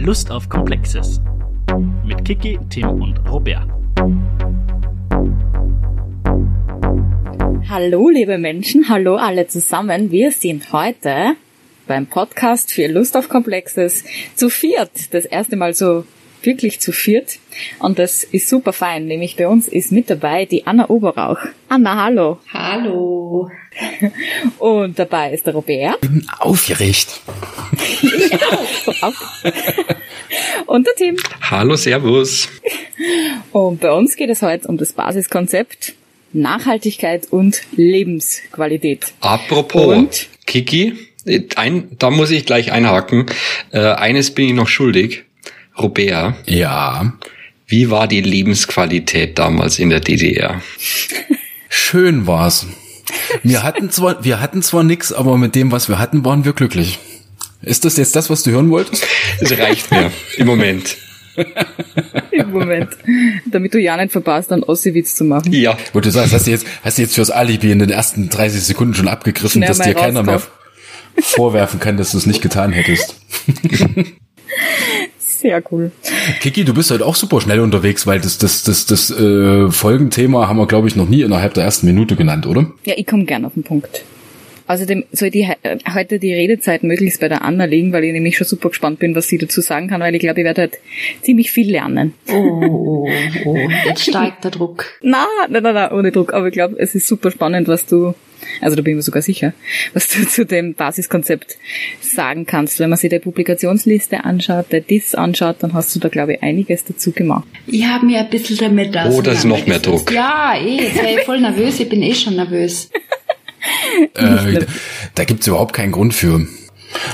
Lust auf Komplexes. Mit Kiki, Tim und Robert. Hallo, liebe Menschen, hallo alle zusammen. Wir sind heute beim Podcast für Lust auf Komplexes zu viert. Das erste Mal so wirklich zu viert. Und das ist super fein. Nämlich bei uns ist mit dabei die Anna Oberrauch. Anna, hallo. Hallo. Und dabei ist der Robert. Ich bin aufgeregt. Ich auch. Und der Tim. Hallo, Servus. Und bei uns geht es heute um das Basiskonzept Nachhaltigkeit und Lebensqualität. Apropos, Und? Kiki, ein, da muss ich gleich einhaken. Äh, eines bin ich noch schuldig. Robert, Ja, wie war die Lebensqualität damals in der DDR? schön war's. Wir hatten zwar, wir hatten zwar nix, aber mit dem, was wir hatten, waren wir glücklich. Ist das jetzt das, was du hören wolltest? Es reicht mir im Moment. Im Moment. Damit du ja nicht verpasst, einen Ossi-Witz zu machen. Ja, Wo du sagst, hast du jetzt, hast du jetzt fürs Alibi in den ersten 30 Sekunden schon abgegriffen, Schnell dass dir keiner mehr vorwerfen kann, dass du es nicht getan hättest. Sehr cool. Kiki, du bist heute auch super schnell unterwegs, weil das, das, das, das äh, Folgenthema haben wir, glaube ich, noch nie innerhalb der ersten Minute genannt, oder? Ja, ich komme gern auf den Punkt. Außerdem soll die äh, heute die Redezeit möglichst bei der Anna liegen, weil ich nämlich schon super gespannt bin, was sie dazu sagen kann, weil ich glaube, ich werde heute ziemlich viel lernen. Oh, oh, oh, jetzt steigt der Druck. Na, na, na, na, ohne Druck. Aber ich glaube, es ist super spannend, was du, also da bin ich mir sogar sicher, was du zu dem Basiskonzept sagen kannst. Wenn man sich die Publikationsliste anschaut, der DIS anschaut, dann hast du da, glaube ich, einiges dazu gemacht. Ich habe mir ein bisschen damit Oh, das ist noch mehr. Druck. Ja, eh, jetzt wäre ich voll nervös. Ich bin eh schon nervös. Äh, da gibt's überhaupt keinen Grund für.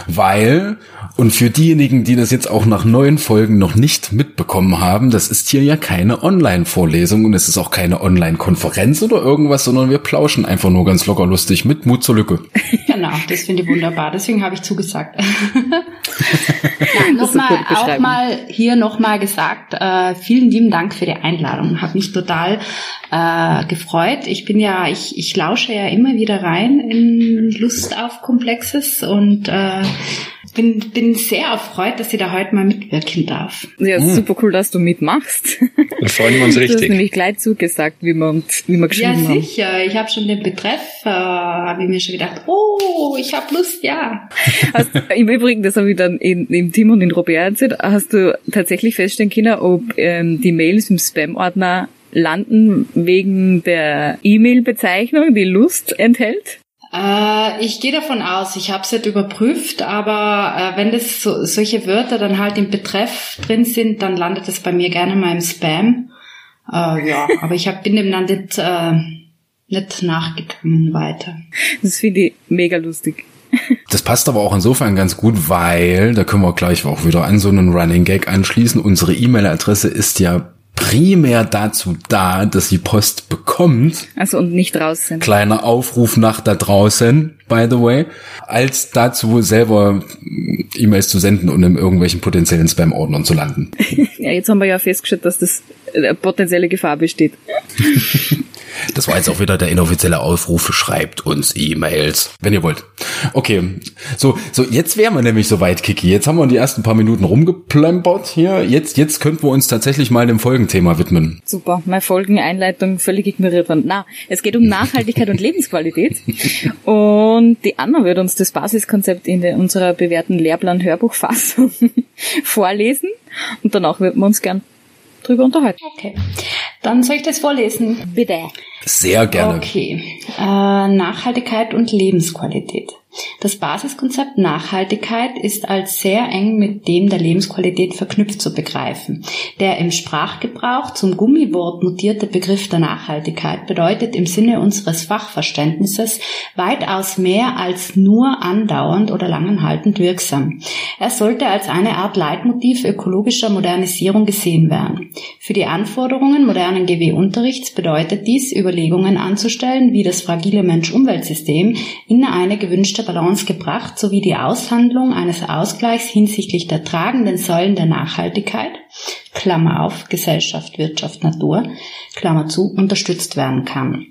Weil, und für diejenigen, die das jetzt auch nach neun Folgen noch nicht mitbekommen haben, das ist hier ja keine Online-Vorlesung und es ist auch keine Online-Konferenz oder irgendwas, sondern wir plauschen einfach nur ganz locker lustig mit Mut zur Lücke. Genau, das finde ich wunderbar. Deswegen habe ich zugesagt. Nochmal, auch mal hier nochmal gesagt, äh, vielen lieben Dank für die Einladung. Hat mich total äh, gefreut. Ich bin ja, ich, ich lausche ja immer wieder rein in Lust auf Komplexes und äh, bin, bin sehr erfreut, dass ich da heute mal mitwirken darf. Ja, super cool, dass du mitmachst. da freuen wir uns Du hast richtig. nämlich gleich zugesagt, wie wir, wie wir Ja, geschrieben haben. sicher. Ich habe schon den Betreff, äh, habe ich mir schon gedacht, oh, ich habe Lust, ja. Hast, Im Übrigen, das habe ich dann in, im Tim und in Robert erzählt, hast du tatsächlich feststellen können, ob ähm, die Mails im Spam-Ordner landen wegen der E-Mail-Bezeichnung, die Lust enthält? Äh, ich gehe davon aus, ich habe es nicht überprüft, aber äh, wenn das so, solche Wörter dann halt im Betreff drin sind, dann landet es bei mir gerne mal im Spam. Äh, ja, aber ich hab, bin dem dann nicht, äh, nicht nachgegangen weiter. Das finde ich mega lustig. Das passt aber auch insofern ganz gut, weil, da können wir gleich auch wieder an so einen Running Gag anschließen, unsere E-Mail-Adresse ist ja primär dazu da, dass sie Post bekommt. Also und nicht sind. Kleiner Aufruf nach da draußen, by the way, als dazu selber E-Mails zu senden und in irgendwelchen potenziellen Spam-Ordnern zu landen. Ja, jetzt haben wir ja festgestellt, dass das äh, potenzielle Gefahr besteht. Das war jetzt auch wieder der inoffizielle Aufruf. Schreibt uns E-Mails, wenn ihr wollt. Okay, so, so jetzt wären wir nämlich soweit, Kiki. Jetzt haben wir die ersten paar Minuten rumgeplempert hier. Jetzt, jetzt könnten wir uns tatsächlich mal dem Folgenthema widmen. Super, meine Folgeneinleitung völlig ignoriert worden. Na, es geht um Nachhaltigkeit und Lebensqualität. Und die Anna wird uns das Basiskonzept in unserer bewährten Lehrplan-Hörbuchfassung vorlesen. Und danach würden wir uns gern drüber unterhalten. Okay, dann soll ich das vorlesen. Bitte. Sehr gerne. Okay. Äh, Nachhaltigkeit und Lebensqualität. Das Basiskonzept Nachhaltigkeit ist als sehr eng mit dem der Lebensqualität verknüpft zu begreifen. Der im Sprachgebrauch zum Gummiwort mutierte Begriff der Nachhaltigkeit bedeutet im Sinne unseres Fachverständnisses weitaus mehr als nur andauernd oder langanhaltend wirksam. Er sollte als eine Art Leitmotiv ökologischer Modernisierung gesehen werden. Für die Anforderungen modernen GW-Unterrichts bedeutet dies, Überlegungen anzustellen, wie das fragile Mensch-Umwelt-System in eine gewünschte Balance gebracht sowie die Aushandlung eines Ausgleichs hinsichtlich der tragenden Säulen der Nachhaltigkeit, Klammer auf, Gesellschaft, Wirtschaft, Natur, Klammer zu, unterstützt werden kann.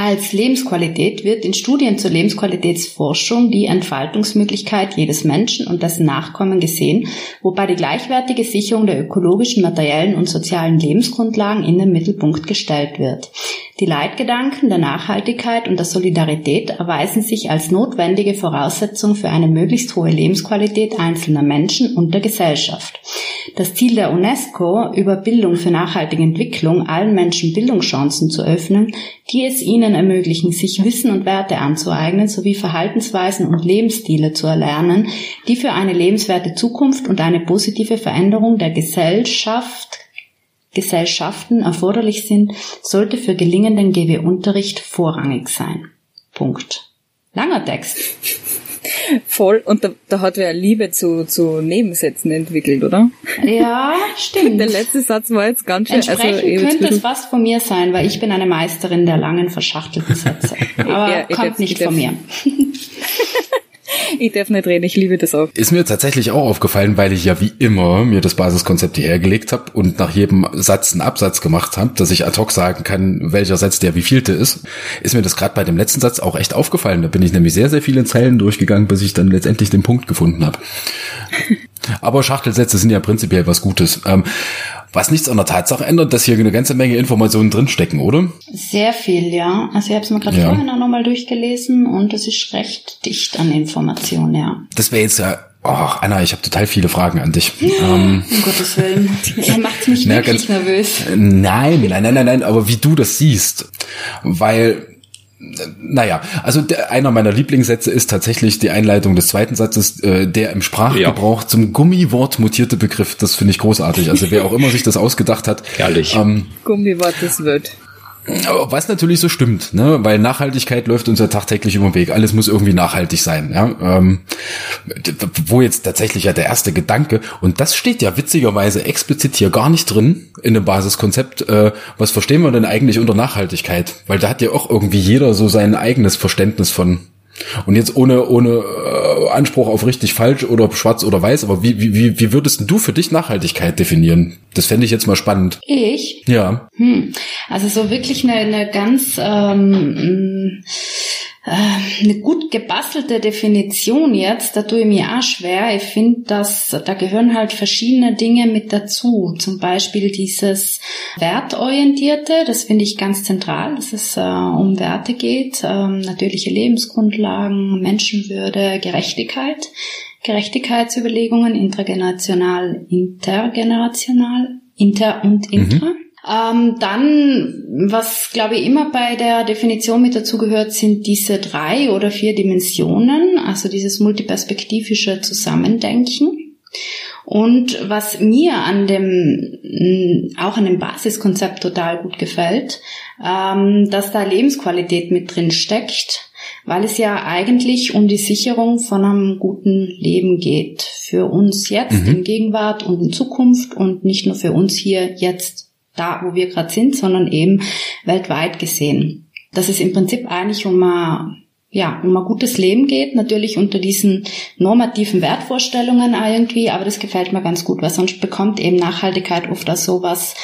Als Lebensqualität wird in Studien zur Lebensqualitätsforschung die Entfaltungsmöglichkeit jedes Menschen und dessen Nachkommen gesehen, wobei die gleichwertige Sicherung der ökologischen, materiellen und sozialen Lebensgrundlagen in den Mittelpunkt gestellt wird. Die Leitgedanken der Nachhaltigkeit und der Solidarität erweisen sich als notwendige Voraussetzung für eine möglichst hohe Lebensqualität einzelner Menschen und der Gesellschaft. Das Ziel der UNESCO, über Bildung für nachhaltige Entwicklung allen Menschen Bildungschancen zu öffnen, die es ihnen ermöglichen, sich Wissen und Werte anzueignen sowie Verhaltensweisen und Lebensstile zu erlernen, die für eine lebenswerte Zukunft und eine positive Veränderung der Gesellschaft Gesellschaften erforderlich sind, sollte für gelingenden GW-Unterricht vorrangig sein. Punkt. Langer Text. Voll. Und da, da hat wer Liebe zu, zu Nebensätzen entwickelt, oder? Ja, stimmt. Der letzte Satz war jetzt ganz schön. Entsprechend also, könnte es was von mir sein, weil ich bin eine Meisterin der langen verschachtelten Sätze. Aber Ja, kommt nicht von mir. Ich darf nicht reden, ich liebe das auch. Ist mir tatsächlich auch aufgefallen, weil ich ja wie immer mir das Basiskonzept hierher gelegt habe und nach jedem Satz einen Absatz gemacht habe, dass ich ad hoc sagen kann, welcher Satz der wievielte ist, ist mir das gerade bei dem letzten Satz auch echt aufgefallen. Da bin ich nämlich sehr, sehr viele Zeilen durchgegangen, bis ich dann letztendlich den Punkt gefunden habe. Aber Schachtelsätze sind ja prinzipiell was Gutes. Ähm, was nichts an der Tatsache ändert, dass hier eine ganze Menge Informationen drinstecken, oder? Sehr viel, ja. Also ich habe es mir gerade Ja. vorhin auch nochmal durchgelesen und es ist recht dicht an Informationen, ja. Das wäre jetzt ja, oh, Anna, ich habe total viele Fragen an dich. Ähm, Um Gottes Willen. Er macht mich wirklich nervös. Nein, nein, nein, nein, nein, aber wie du das siehst. Weil, äh, naja, also der, einer meiner Lieblingssätze ist tatsächlich die Einleitung des zweiten Satzes, äh, der im Sprachgebrauch zum Gummiwort mutierte Begriff. Das finde ich großartig. Also wer auch immer sich das ausgedacht hat. Herrlich. Ähm, Gummiwort das wird. Was natürlich so stimmt, ne? weil Nachhaltigkeit läuft uns ja tagtäglich über den Weg. Alles muss irgendwie nachhaltig sein. Ja? Ähm, wo jetzt tatsächlich ja der erste Gedanke, und das steht ja witzigerweise explizit hier gar nicht drin in dem Basiskonzept, äh, was verstehen wir denn eigentlich unter Nachhaltigkeit? Weil da hat ja auch irgendwie jeder so sein eigenes Verständnis von. Und jetzt ohne, ohne äh, Anspruch auf richtig falsch oder schwarz oder weiß, aber wie, wie, wie, würdest du für dich Nachhaltigkeit definieren? Das fände ich jetzt mal spannend. Ich? Ja. Hm. Also so wirklich eine, eine ganz ähm, äh, eine gut gebastelte Definition jetzt, da tue ich mir auch schwer. Ich finde, dass da gehören halt verschiedene Dinge mit dazu. Zum Beispiel dieses Wertorientierte, das finde ich ganz zentral, dass es äh, um Werte geht, ähm, natürliche Lebensgrundlagen, Menschenwürde, Gerechtigkeit. Gerechtigkeitsüberlegungen intragenerational, intergenerational, inter und intra. Ähm, dann, was glaube ich immer bei der Definition mit dazugehört, sind diese drei oder vier Dimensionen, also dieses multiperspektivische Zusammendenken. Und was mir an dem, mh, auch an dem Basiskonzept total gut gefällt, ähm, dass da Lebensqualität mit drin steckt, weil es ja eigentlich um die Sicherung von einem guten Leben geht. Für uns jetzt, in Gegenwart und in Zukunft und nicht nur für uns hier jetzt da, wo wir gerade sind, sondern eben weltweit gesehen. Dass es im Prinzip eigentlich um ein, ja, um ein gutes Leben geht, natürlich unter diesen normativen Wertvorstellungen irgendwie, aber das gefällt mir ganz gut, weil sonst bekommt eben Nachhaltigkeit oft als sowas,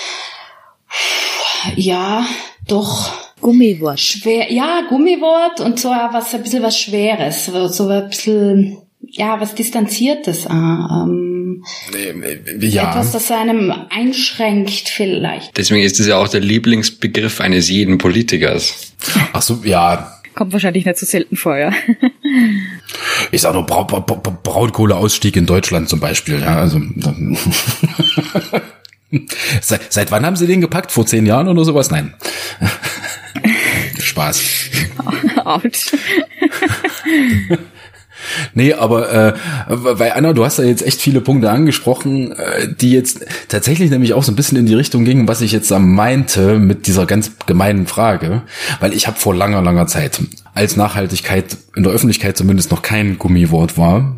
ja, doch Gummiwort. schwer, ja, Gummiwort und so was, ein bisschen was Schweres, so ein bisschen, ja, was Distanziertes, äh, ähm, Ja. etwas, das einem einschränkt vielleicht. Deswegen ist es ja auch der Lieblingsbegriff eines jeden Politikers. Ach so, ja. Kommt wahrscheinlich nicht so selten vor, ja. Ich sag nur Brau Brau Brau Braunkohleausstieg in Deutschland zum Beispiel. Ja, also seit, seit wann haben Sie den gepackt? Vor zehn Jahren oder sowas? Nein. Spaß. Autsch. Nee, aber äh, weil Anna, du hast da jetzt echt viele Punkte angesprochen, äh, die jetzt tatsächlich nämlich auch so ein bisschen in die Richtung gingen, was ich jetzt da meinte mit dieser ganz gemeinen Frage, weil ich habe vor langer, langer Zeit, als Nachhaltigkeit in der Öffentlichkeit zumindest noch kein Gummiwort war,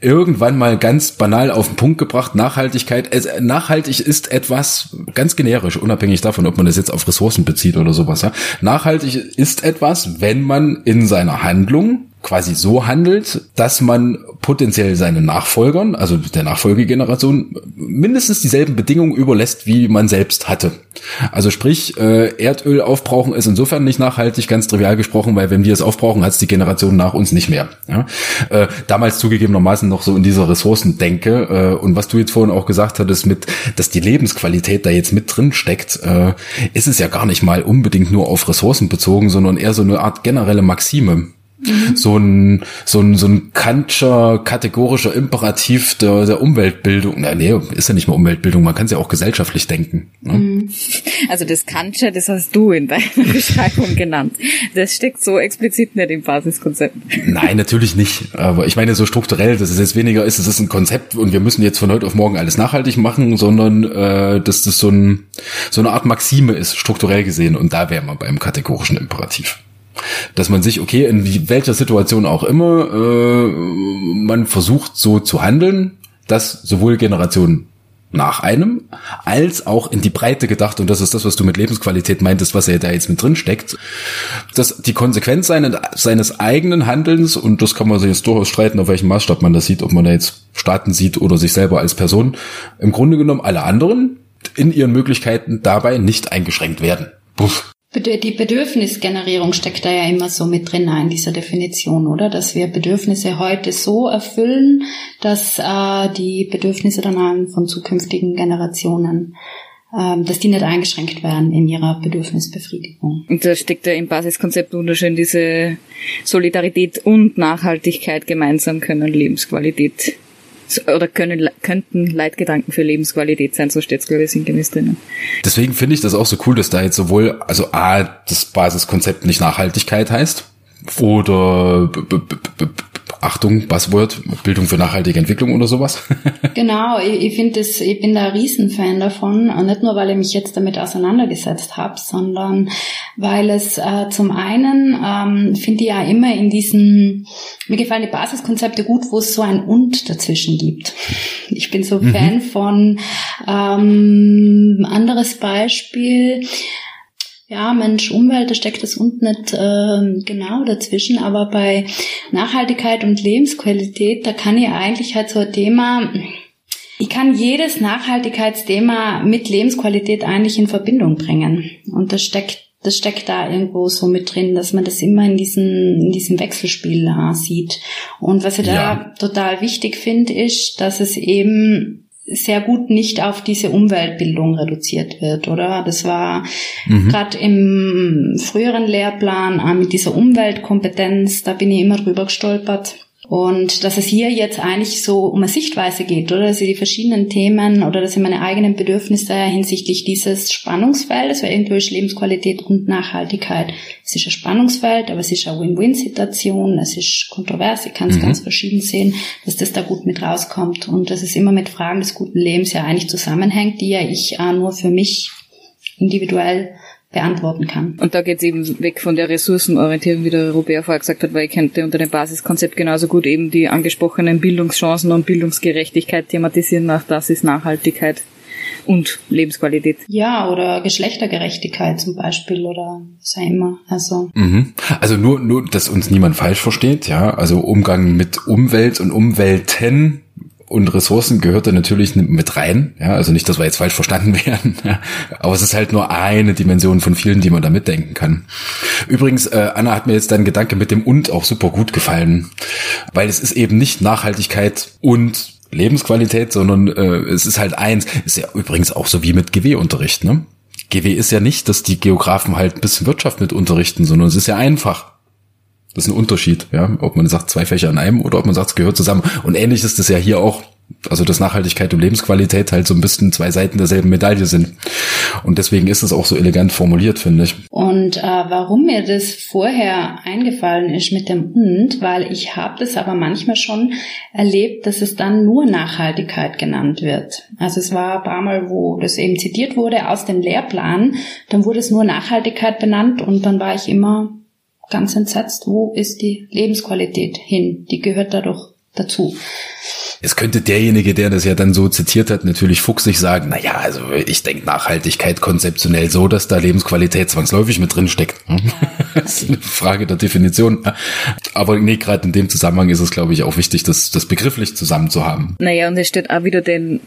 irgendwann mal ganz banal auf den Punkt gebracht, Nachhaltigkeit, es, nachhaltig ist etwas ganz generisch, unabhängig davon, ob man das jetzt auf Ressourcen bezieht oder sowas. Ja? Nachhaltig ist etwas, wenn man in seiner Handlung quasi so handelt, dass man potenziell seinen Nachfolgern, also der Nachfolgegeneration, mindestens dieselben Bedingungen überlässt, wie man selbst hatte. Also sprich, äh, Erdöl aufbrauchen ist insofern nicht nachhaltig, ganz trivial gesprochen, weil wenn wir es aufbrauchen, hat es die Generation nach uns nicht mehr. Ja? Äh, damals zugegebenermaßen noch so in dieser Ressourcendenke äh, und was du jetzt vorhin auch gesagt hattest mit, dass die Lebensqualität da jetzt mit drin steckt, äh, ist es ja gar nicht mal unbedingt nur auf Ressourcen bezogen, sondern eher so eine Art generelle Maxime. Mhm. So ein, so ein, so ein kantscher, kategorischer Imperativ der, der Umweltbildung. Na, nee, ist ja nicht mal Umweltbildung, man kann es ja auch gesellschaftlich denken. Ne? Mhm. Also das Kantsche, das hast du in deiner Beschreibung genannt. Das steckt so explizit nicht im Basiskonzept. Nein, natürlich nicht. Aber ich meine so strukturell, dass es jetzt weniger ist, es ist ein Konzept und wir müssen jetzt von heute auf morgen alles nachhaltig machen, sondern äh, dass das so, ein, so eine Art Maxime ist, strukturell gesehen. Und da wäre man beim kategorischen Imperativ dass man sich, okay, in welcher Situation auch immer, äh, man versucht so zu handeln, dass sowohl Generationen nach einem, als auch in die Breite gedacht, und das ist das, was du mit Lebensqualität meintest, was ja da jetzt mit drin steckt, dass die Konsequenz seines, seines eigenen Handelns, und das kann man sich jetzt durchaus streiten, auf welchem Maßstab man das sieht, ob man da jetzt Staaten sieht oder sich selber als Person, im Grunde genommen alle anderen in ihren Möglichkeiten dabei nicht eingeschränkt werden. Puff. Die Bedürfnisgenerierung steckt da ja immer so mit drin in dieser Definition, oder? Dass wir Bedürfnisse heute so erfüllen, dass äh, die Bedürfnisse dann von zukünftigen Generationen äh, dass die nicht eingeschränkt werden in ihrer Bedürfnisbefriedigung. Und da steckt ja im Basiskonzept wunderschön diese Solidarität und Nachhaltigkeit gemeinsam können Lebensqualität oder können, könnten Leitgedanken für Lebensqualität sein, so steht es, glaube ich, sinngemäß drinnen. Deswegen finde ich das auch so cool, dass da jetzt sowohl, also A, das Basiskonzept nicht Nachhaltigkeit heißt, oder Achtung, Buzzword, Bildung für nachhaltige Entwicklung oder sowas. genau, ich, ich finde das, ich bin da ein Riesenfan davon. Und nicht nur, weil ich mich jetzt damit auseinandergesetzt habe, sondern weil es äh, zum einen ähm, finde ich ja immer in diesen, mir gefallen die Basiskonzepte gut, wo es so ein Und dazwischen gibt. Ich bin so mhm. Fan von ähm, anderes Beispiel ja, Mensch, Umwelt, da steckt das unten nicht äh, genau dazwischen, aber bei Nachhaltigkeit und Lebensqualität, da kann ich eigentlich halt so ein Thema, ich kann jedes Nachhaltigkeitsthema mit Lebensqualität eigentlich in Verbindung bringen. Und das steckt das steckt da irgendwo so mit drin, dass man das immer in diesem, in diesem Wechselspiel äh, sieht. Und was ich ja. da total wichtig finde, ist, dass es eben sehr gut nicht auf diese Umweltbildung reduziert wird, oder? Das war mhm. gerade im früheren Lehrplan mit dieser Umweltkompetenz, da bin ich immer drüber gestolpert. Und dass es hier jetzt eigentlich so um eine Sichtweise geht, oder? Dass ich die verschiedenen Themen oder dass ich meine eigenen Bedürfnisse hinsichtlich dieses Spannungsfeldes, weil irgendwo ist Lebensqualität und Nachhaltigkeit. Es ist ein Spannungsfeld, aber es ist eine Win-Win-Situation, es ist kontrovers, ich kann es mhm. ganz verschieden sehen, dass das da gut mit rauskommt und dass es immer mit Fragen des guten Lebens ja eigentlich zusammenhängt, die ja ich äh, nur für mich individuell beantworten kann. Und da geht es eben weg von der Ressourcenorientierung, wie der Robert vorher gesagt hat, weil ich könnte unter dem Basiskonzept genauso gut eben die angesprochenen Bildungschancen und Bildungsgerechtigkeit thematisieren. Auch das ist Nachhaltigkeit und Lebensqualität. Ja, oder Geschlechtergerechtigkeit zum Beispiel oder was auch immer. Also. Mhm. Also nur, nur, dass uns niemand falsch versteht, ja. Also Umgang mit Umwelt und Umwelten und Ressourcen gehört da natürlich mit rein. Ja, also nicht, dass wir jetzt falsch verstanden werden. Ja, aber es ist halt nur eine Dimension von vielen, die man da mitdenken kann. Übrigens, äh, Anna hat mir jetzt dein Gedanke mit dem und auch super gut gefallen, weil es ist eben nicht Nachhaltigkeit und Lebensqualität, sondern äh, es ist halt eins. Ist ja übrigens auch so wie mit GW-Unterricht. Ne? GW ist ja nicht, dass die Geografen halt ein bisschen Wirtschaft mit unterrichten, sondern es ist ja einfach. Das ist ein Unterschied, ja, ob man sagt zwei Fächer in einem oder ob man sagt, es gehört zusammen. Und ähnlich ist es ja hier auch. Also dass Nachhaltigkeit und Lebensqualität halt so ein bisschen zwei Seiten derselben Medaille sind. Und deswegen ist es auch so elegant formuliert, finde ich. Und äh, warum mir das vorher eingefallen ist mit dem und, weil ich habe das aber manchmal schon erlebt, dass es dann nur Nachhaltigkeit genannt wird. Also es war ein paar Mal, wo das eben zitiert wurde aus dem Lehrplan, dann wurde es nur Nachhaltigkeit benannt und dann war ich immer ganz entsetzt, wo ist die Lebensqualität hin? Die gehört dadurch dazu. Es könnte derjenige, der das ja dann so zitiert hat, natürlich fuchsig sagen, na ja, also ich denke Nachhaltigkeit konzeptionell so, dass da Lebensqualität zwangsläufig mit drin steckt. das ist eine Frage der Definition. Aber nee, gerade in dem Zusammenhang ist es, glaube ich, auch wichtig, das, das begrifflich zusammen zu haben. Naja, und es steht auch wieder den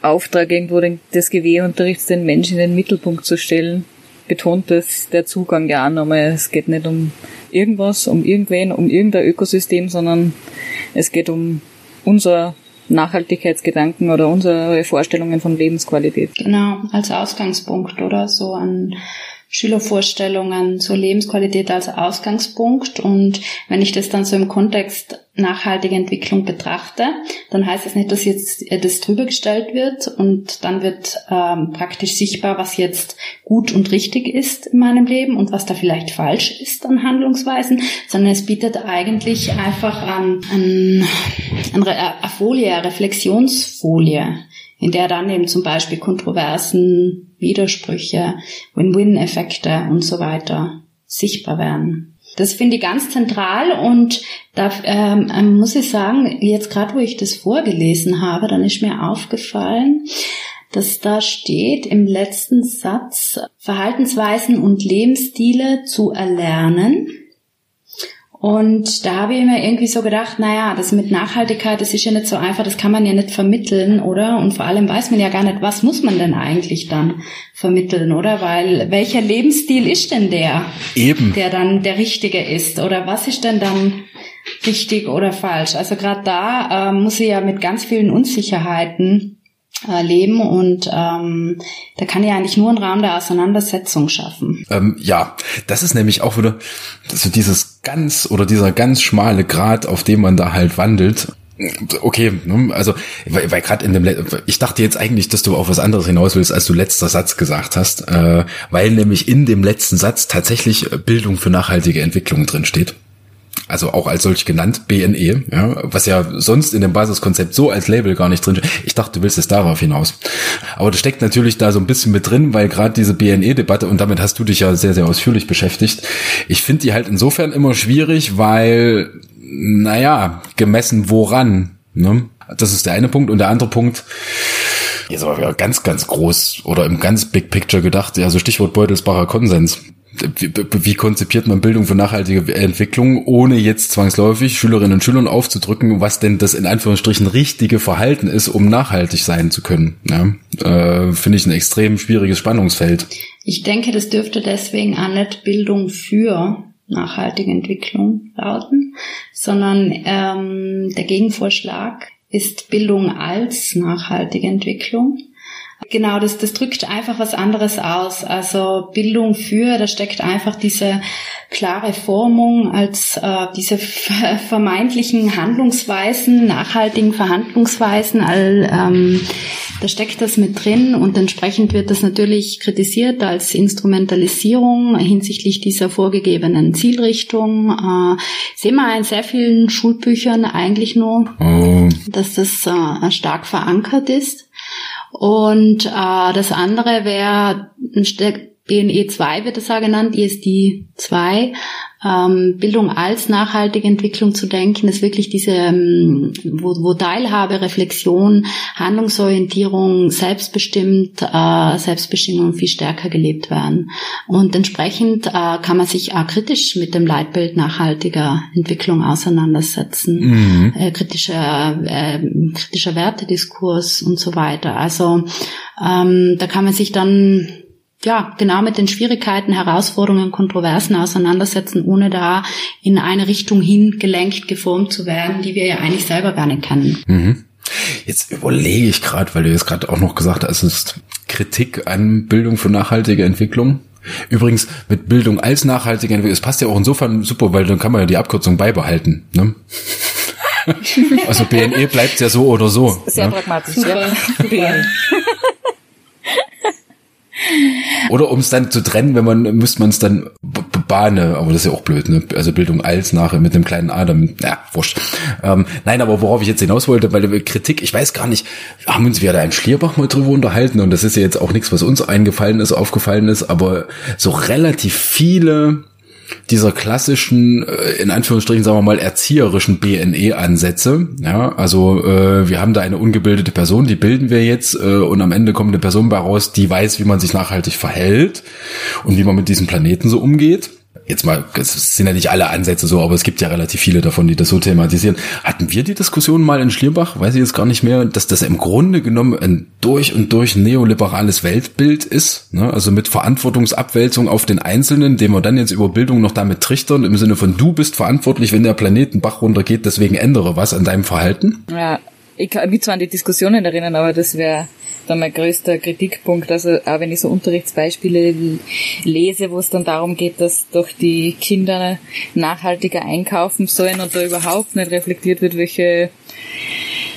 Auftrag irgendwo des GW-Unterrichts, den Menschen in den Mittelpunkt zu stellen. Betont das der Zugang ja auch nochmal. Es geht nicht um irgendwas, um irgendwen, um irgendein Ökosystem, sondern es geht um unser Nachhaltigkeitsgedanken oder unsere Vorstellungen von Lebensqualität. Genau, als Ausgangspunkt oder so an Schülervorstellungen zur Lebensqualität als Ausgangspunkt. Und wenn ich das dann so im Kontext nachhaltige Entwicklung betrachte, dann heißt es das nicht, dass jetzt das drüber gestellt wird und dann wird ähm, praktisch sichtbar, was jetzt gut und richtig ist in meinem Leben und was da vielleicht falsch ist an Handlungsweisen, sondern es bietet eigentlich einfach an, an, an eine Folie, eine Reflexionsfolie, in der dann eben zum Beispiel Kontroversen, Widersprüche, Win-Win-Effekte und so weiter sichtbar werden. Das finde ich ganz zentral und da ähm, ähm, muss ich sagen, jetzt gerade wo ich das vorgelesen habe, dann ist mir aufgefallen, dass da steht im letzten Satz Verhaltensweisen und Lebensstile zu erlernen und da habe ich mir irgendwie so gedacht, naja, das mit Nachhaltigkeit, das ist ja nicht so einfach, das kann man ja nicht vermitteln, oder? Und vor allem weiß man ja gar nicht, was muss man denn eigentlich dann vermitteln, oder? Weil welcher Lebensstil ist denn der? Eben. Der dann der richtige ist? Oder was ist denn dann richtig oder falsch? Also gerade da äh, muss ich ja mit ganz vielen Unsicherheiten äh, leben und ähm, da kann ja eigentlich nur einen Raum der Auseinandersetzung schaffen. Ähm, ja, das ist nämlich auch wieder so dieses ganz oder dieser ganz schmale Grad, auf dem man da halt wandelt. Okay, ne, also weil, weil gerade in dem, ich dachte jetzt eigentlich, dass du auf was anderes hinaus willst, als du letzter Satz gesagt hast, äh, weil nämlich in dem letzten Satz tatsächlich Bildung für nachhaltige Entwicklung drin steht also auch als solch genannt, BNE, ja, was ja sonst in dem Basiskonzept so als Label gar nicht drin. Ich dachte, du willst es darauf hinaus. Aber das steckt natürlich da so ein bisschen mit drin, weil gerade diese BNE-Debatte, und damit hast du dich ja sehr, sehr ausführlich beschäftigt, ich finde die halt insofern immer schwierig, weil, naja, gemessen woran, ne? Das ist der eine Punkt. Und der andere Punkt, jetzt aber ganz, ganz groß oder im ganz Big Picture gedacht, ja, so Stichwort Beutelsbacher Konsens wie, wie konzipiert man Bildung für nachhaltige Entwicklung, ohne jetzt zwangsläufig Schülerinnen und Schülern aufzudrücken, was denn das in Anführungsstrichen richtige Verhalten ist, um nachhaltig sein zu können. Ja, äh, Finde ich ein extrem schwieriges Spannungsfeld. Ich denke, das dürfte deswegen auch nicht Bildung für nachhaltige Entwicklung lauten, sondern ähm, der Gegenvorschlag ist Bildung als nachhaltige Entwicklung. Genau, das, das drückt einfach was anderes aus. Also Bildung für, da steckt einfach diese klare Formung als äh, diese vermeintlichen Handlungsweisen, nachhaltigen Verhandlungsweisen, all, ähm, da steckt das mit drin und entsprechend wird das natürlich kritisiert als Instrumentalisierung hinsichtlich dieser vorgegebenen Zielrichtung. Äh, sehen wir in sehr vielen Schulbüchern eigentlich nur, oh. dass das äh, stark verankert ist. Und äh, das andere wäre ein BNE 2 wird es ja genannt, ESD 2, ähm, Bildung als nachhaltige Entwicklung zu denken, ist wirklich diese, ähm, wo, wo Teilhabe, Reflexion, Handlungsorientierung, selbstbestimmt, äh, Selbstbestimmung viel stärker gelebt werden. Und entsprechend äh, kann man sich auch kritisch mit dem Leitbild nachhaltiger Entwicklung auseinandersetzen, mhm. äh, kritischer, äh, kritischer Wertediskurs und so weiter. Also ähm, da kann man sich dann ja, genau mit den Schwierigkeiten, Herausforderungen, Kontroversen auseinandersetzen, ohne da in eine Richtung hin gelenkt, geformt zu werden, die wir ja eigentlich selber gar nicht kennen. Mhm. Jetzt überlege ich gerade, weil du jetzt gerade auch noch gesagt hast, es ist Kritik an Bildung für nachhaltige Entwicklung. Übrigens mit Bildung als nachhaltige Entwicklung, es passt ja auch insofern super, weil dann kann man ja die Abkürzung beibehalten. Ne? also BNE bleibt ja so oder so. Sehr ne? pragmatisch, ja. Oder um es dann zu trennen, wenn man, müsste man es dann Bahne, aber das ist ja auch blöd, ne? Also Bildung als nachher mit dem kleinen Adam, ja, wurscht. Ähm, nein, aber worauf ich jetzt hinaus wollte, bei der Kritik, ich weiß gar nicht, haben uns wir da in Schlierbach mal drüber unterhalten und das ist ja jetzt auch nichts, was uns eingefallen ist, aufgefallen ist, aber so relativ viele dieser klassischen, äh, in Anführungsstrichen, sagen wir mal, erzieherischen BNE-Ansätze. Ja, also äh, wir haben da eine ungebildete Person, die bilden wir jetzt äh, und am Ende kommt eine Person bei raus, die weiß, wie man sich nachhaltig verhält und wie man mit diesem Planeten so umgeht jetzt mal, es sind ja nicht alle Ansätze so, aber es gibt ja relativ viele davon, die das so thematisieren. Hatten wir die Diskussion mal in Schlierbach, weiß ich jetzt gar nicht mehr, dass das im Grunde genommen ein durch und durch neoliberales Weltbild ist, ne? also mit Verantwortungsabwälzung auf den Einzelnen, dem wir dann jetzt über Bildung noch damit trichtern, im Sinne von du bist verantwortlich, wenn der Planet einen Bach runtergeht, deswegen ändere was an deinem Verhalten? Ja, ich kann mich zwar an die Diskussionen erinnern, aber das wäre dann mein größter Kritikpunkt. Also auch wenn ich so Unterrichtsbeispiele lese, wo es dann darum geht, dass doch die Kinder nachhaltiger einkaufen sollen und da überhaupt nicht reflektiert wird, welche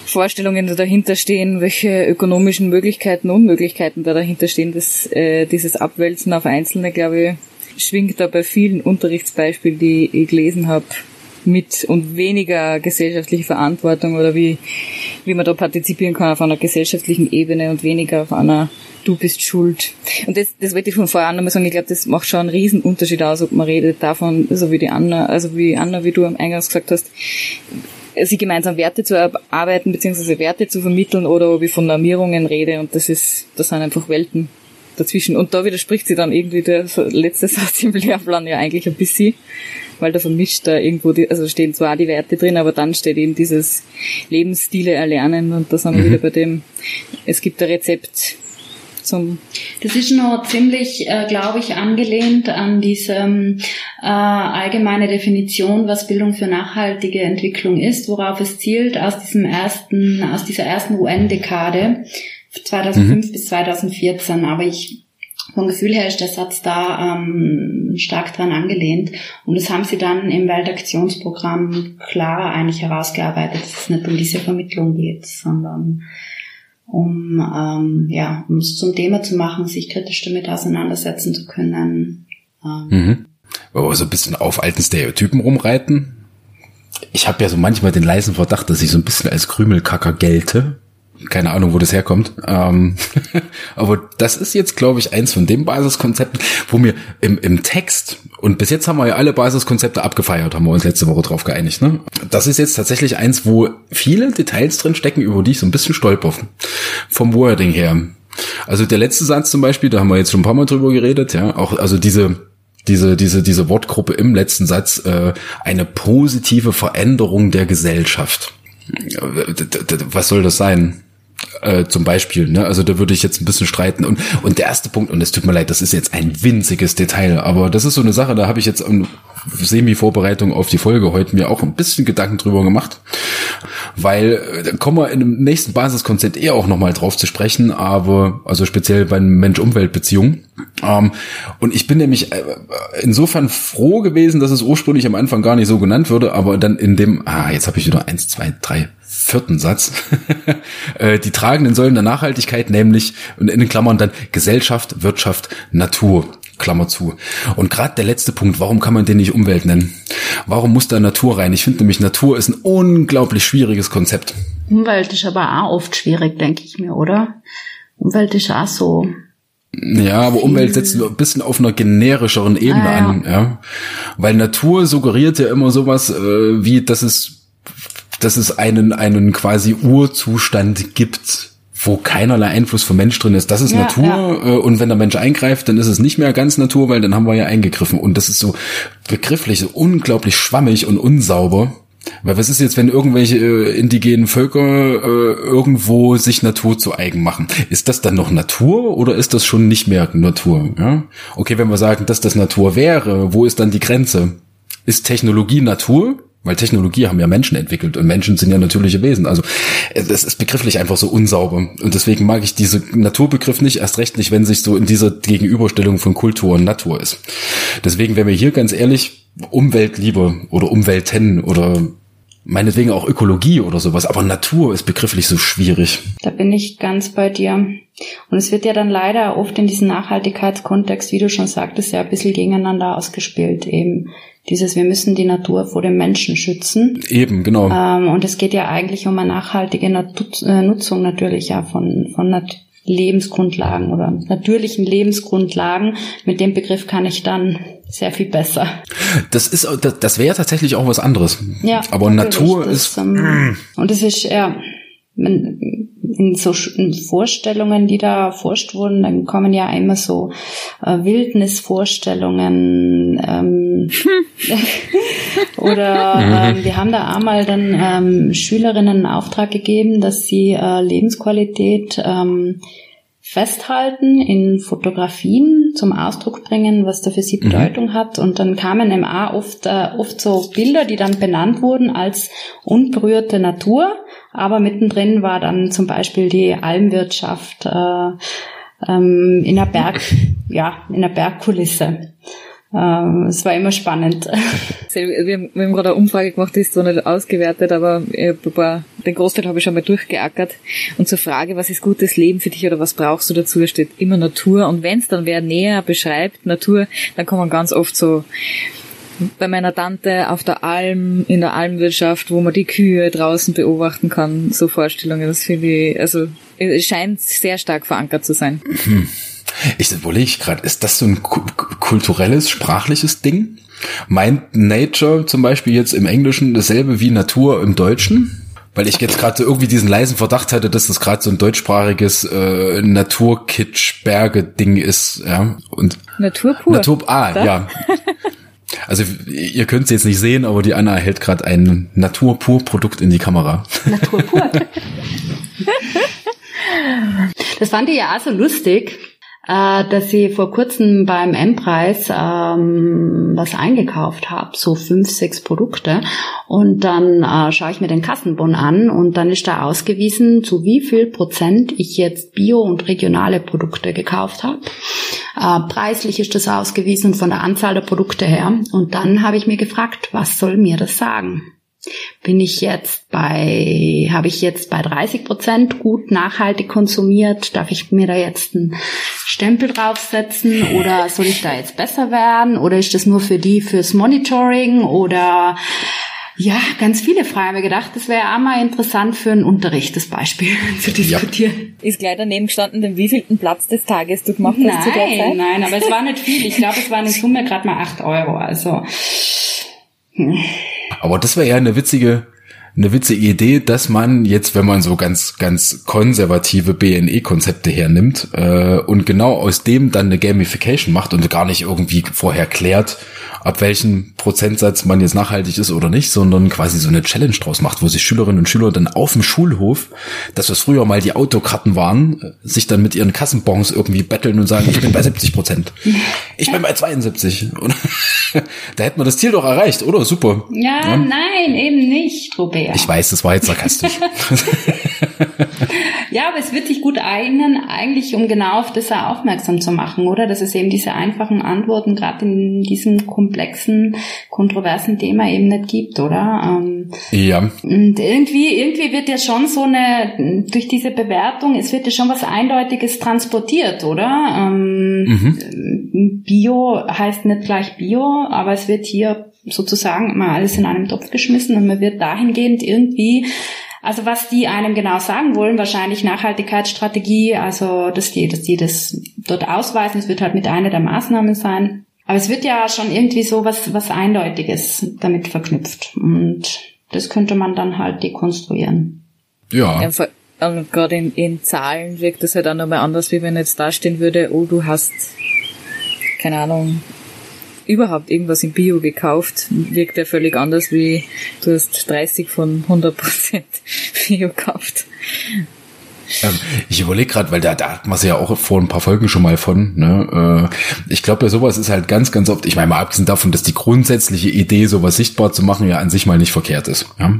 Vorstellungen da dahinter stehen, welche ökonomischen Möglichkeiten und Unmöglichkeiten da dahinter stehen, dass äh, dieses Abwälzen auf Einzelne, glaube ich, schwingt da bei vielen Unterrichtsbeispielen, die ich gelesen habe, mit und weniger gesellschaftliche Verantwortung oder wie, wie man da partizipieren kann auf einer gesellschaftlichen Ebene und weniger auf einer du bist schuld. Und das, das wollte ich von vorher nochmal sagen, ich glaube, das macht schon einen riesen Unterschied aus, ob man redet davon, so wie die Anna, also wie Anna, wie du am Eingangs gesagt hast, sie gemeinsam Werte zu erarbeiten, beziehungsweise Werte zu vermitteln oder ob ich von Normierungen rede und das ist, das sind einfach Welten dazwischen. Und da widerspricht sie dann irgendwie der letzte Satz im Lehrplan ja eigentlich ein bisschen weil da vermischt da irgendwo, die, also stehen zwar die Werte drin, aber dann steht eben dieses Lebensstile erlernen und da sind wir mhm. wieder bei dem, es gibt ein Rezept zum das ist noch ziemlich, äh, glaube ich, angelehnt an diese ähm, äh, allgemeine Definition, was Bildung für nachhaltige Entwicklung ist, worauf es zielt aus diesem ersten, aus dieser ersten UN-Dekade 2005 mhm. bis 2014. Aber ich vom Gefühl her ist der Satz da ähm, stark dran angelehnt. Und das haben sie dann im Weltaktionsprogramm klar eigentlich herausgearbeitet, dass es nicht um diese Vermittlung geht, sondern um ähm, ja, um es zum Thema zu machen, sich kritisch damit auseinandersetzen zu können. Ähm. Mhm. Aber so ein bisschen auf alten Stereotypen rumreiten. Ich habe ja so manchmal den leisen Verdacht, dass ich so ein bisschen als Krümelkacker gelte keine Ahnung, wo das herkommt. Ähm, aber das ist jetzt, glaube ich, eins von den Basiskonzepten, wo mir im, im Text, und bis jetzt haben wir ja alle Basiskonzepte abgefeiert, haben wir uns letzte Woche drauf geeinigt. Ne? Das ist jetzt tatsächlich eins, wo viele Details drin stecken, über die ich so ein bisschen stolper. Vom Wording her. Also der letzte Satz zum Beispiel, da haben wir jetzt schon ein paar Mal drüber geredet, ja, auch also diese diese diese diese Wortgruppe im letzten Satz äh, eine positive Veränderung der Gesellschaft. Was soll das sein? Äh, zum Beispiel, ne? Also da würde ich jetzt ein bisschen streiten. Und, und der erste Punkt, und es tut mir leid, das ist jetzt ein winziges Detail, aber das ist so eine Sache, da habe ich jetzt Semi-Vorbereitung auf die Folge heute mir auch ein bisschen Gedanken drüber gemacht. Weil, äh, da kommen wir in dem nächsten Basiskonzept eher auch nochmal drauf zu sprechen, aber also speziell bei Mensch-Umwelt-Beziehungen. Ähm, und ich bin nämlich äh, insofern froh gewesen, dass es ursprünglich am Anfang gar nicht so genannt würde, aber dann in dem, ah, jetzt habe ich wieder eins, zwei, drei, vierten Satz, äh, die tragenden Säulen der Nachhaltigkeit, nämlich und in den Klammern dann Gesellschaft, Wirtschaft, Natur. Klammer zu. Und gerade der letzte Punkt, warum kann man den nicht Umwelt nennen? Warum muss da Natur rein? Ich finde nämlich, Natur ist ein unglaublich schwieriges Konzept. Umwelt ist aber auch oft schwierig, denke ich mir, oder? Umwelt ist auch so. Ja, aber Umwelt setzt ein bisschen auf einer generischeren Ebene ah, ja. an, ja. Weil Natur suggeriert ja immer sowas, äh, wie, dass es dass es einen, einen quasi Urzustand gibt, wo keinerlei Einfluss vom Mensch drin ist. Das ist ja, Natur ja. Äh, und wenn der Mensch eingreift, dann ist es nicht mehr ganz Natur, weil dann haben wir ja eingegriffen. Und das ist so begrifflich so unglaublich schwammig und unsauber. Weil was ist jetzt, wenn irgendwelche äh, indigenen Völker äh, irgendwo sich Natur zu eigen machen? Ist das dann noch Natur oder ist das schon nicht mehr Natur? Ja? Okay, wenn wir sagen, dass das Natur wäre, wo ist dann die Grenze? Ist Technologie Natur? Weil Technologie haben ja Menschen entwickelt und Menschen sind ja natürliche Wesen. Also es ist begrifflich einfach so unsauber. Und deswegen mag ich diese Naturbegriff nicht, erst recht nicht, wenn sich so in dieser Gegenüberstellung von Kultur und Natur ist. Deswegen wäre mir hier ganz ehrlich Umweltliebe oder Umwelten oder meinetwegen auch Ökologie oder sowas, aber Natur ist begrifflich so schwierig. Da bin ich ganz bei dir. Und es wird ja dann leider oft in diesem Nachhaltigkeitskontext, wie du schon sagtest, ja ein bisschen gegeneinander ausgespielt. Eben dieses, wir müssen die Natur vor dem Menschen schützen. Eben, genau. Ähm, und es geht ja eigentlich um eine nachhaltige äh, Nutzung natürlich ja von, von Nat Lebensgrundlagen oder natürlichen Lebensgrundlagen. Mit dem Begriff kann ich dann sehr viel besser. Das ist, das, das wäre tatsächlich auch was anderes. Ja. Aber Natur das, ist, ähm, und es ist, ja, in so Vorstellungen, die da erforscht wurden, dann kommen ja immer so äh, Wildnisvorstellungen ähm, oder ähm, wir haben da einmal dann ähm, Schülerinnen einen Auftrag gegeben, dass sie äh, Lebensqualität ähm, festhalten, in Fotografien zum Ausdruck bringen, was da für sie Bedeutung mhm. hat. Und dann kamen im A oft, äh, oft so Bilder, die dann benannt wurden als unberührte Natur. Aber mittendrin war dann zum Beispiel die Almwirtschaft äh, ähm, in der Berg, ja, in der Bergkulisse. Ähm, es war immer spannend. Wir haben, wir haben gerade eine Umfrage gemacht, die ist zwar nicht ausgewertet, aber den Großteil habe ich schon mal durchgeackert. Und zur Frage, was ist gutes Leben für dich oder was brauchst du dazu, steht immer Natur. Und wenn es dann wer näher beschreibt, Natur, dann kommen ganz oft so bei meiner Tante auf der Alm, in der Almwirtschaft, wo man die Kühe draußen beobachten kann, so Vorstellungen, das finde ich, also es scheint sehr stark verankert zu sein. Hm. Ich überlege gerade, ist das so ein kulturelles, sprachliches Ding? Meint Nature zum Beispiel jetzt im Englischen dasselbe wie Natur im Deutschen? Weil ich jetzt gerade so irgendwie diesen leisen Verdacht hatte, dass das gerade so ein deutschsprachiges äh, Naturkitsch-Berge-Ding ist, ja. Und Natur pur. Natur, ah, da? ja. Also ihr könnt es jetzt nicht sehen, aber die Anna hält gerade ein Naturpur-Produkt in die Kamera. Naturpur. das fand ich ja auch so lustig äh, dass ich vor kurzem beim M-Preis ähm, was eingekauft habe, so fünf, sechs Produkte. Und dann äh, schaue ich mir den Kassenbon an und dann ist da ausgewiesen, zu wie viel Prozent ich jetzt bio- und regionale Produkte gekauft habe. Äh, preislich ist das ausgewiesen von der Anzahl der Produkte her. Und dann habe ich mir gefragt, was soll mir das sagen? Bin ich jetzt bei, habe ich jetzt bei 30 Prozent gut nachhaltig konsumiert? Darf ich mir da jetzt einen Stempel draufsetzen oder soll ich da jetzt besser werden? Oder ist das nur für die fürs Monitoring oder ja, ganz viele Fragen. Habe gedacht, das wäre auch mal interessant für einen Unterricht, das Beispiel zu diskutieren. Ja. Ist gleich daneben gestanden, den wievielten Platz des Tages du gemacht hast nein, zu der Zeit? Nein, aber es war nicht viel. Ich glaube, es waren in Summe gerade mal acht Euro. Also hm. Aber das wäre ja eine witzige, eine witzige Idee, dass man jetzt, wenn man so ganz, ganz konservative BNE-Konzepte hernimmt äh, und genau aus dem dann eine Gamification macht und gar nicht irgendwie vorher klärt, ab welchem Prozentsatz man jetzt nachhaltig ist oder nicht, sondern quasi so eine Challenge draus macht, wo sich Schülerinnen und Schüler dann auf dem Schulhof, das was früher mal die Autokarten waren, sich dann mit ihren Kassenbons irgendwie betteln und sagen, ich bin bei 70 Prozent, ich bin bei 72. Und da hätten wir das Ziel doch erreicht, oder? Super. Ja, ja. nein, eben nicht, Robert. Ich weiß, das war jetzt sarkastisch. ja, aber es wird sich gut eignen, eigentlich um genau auf das aufmerksam zu machen, oder? Dass es eben diese einfachen Antworten gerade in diesem komplexen, kontroversen Thema eben nicht gibt, oder? Ähm, ja. Und irgendwie, irgendwie wird ja schon so eine, durch diese Bewertung, es wird ja schon was Eindeutiges transportiert, oder? Ähm, mhm. Bio heißt nicht gleich Bio, aber es wird hier sozusagen immer alles in einem Topf geschmissen und man wird dahingehend irgendwie also was die einem genau sagen wollen, wahrscheinlich Nachhaltigkeitsstrategie, also dass die, dass die das dort ausweisen, es wird halt mit einer der Maßnahmen sein. Aber es wird ja schon irgendwie so was, was Eindeutiges damit verknüpft. Und das könnte man dann halt dekonstruieren. Ja. ja und gerade in, in Zahlen wirkt das halt auch nochmal anders, wie wenn jetzt da stehen würde, oh, du hast, keine Ahnung, überhaupt irgendwas im Bio gekauft, wirkt er völlig anders wie du hast 30 von 100 Prozent Bio gekauft. Ähm, ich überlege gerade, weil da, da hat man ja auch vor ein paar Folgen schon mal von. Ne? Äh, ich glaube, ja, sowas ist halt ganz, ganz oft, ich meine mal abgesehen davon, dass die grundsätzliche Idee, sowas sichtbar zu machen, ja an sich mal nicht verkehrt ist. Ja?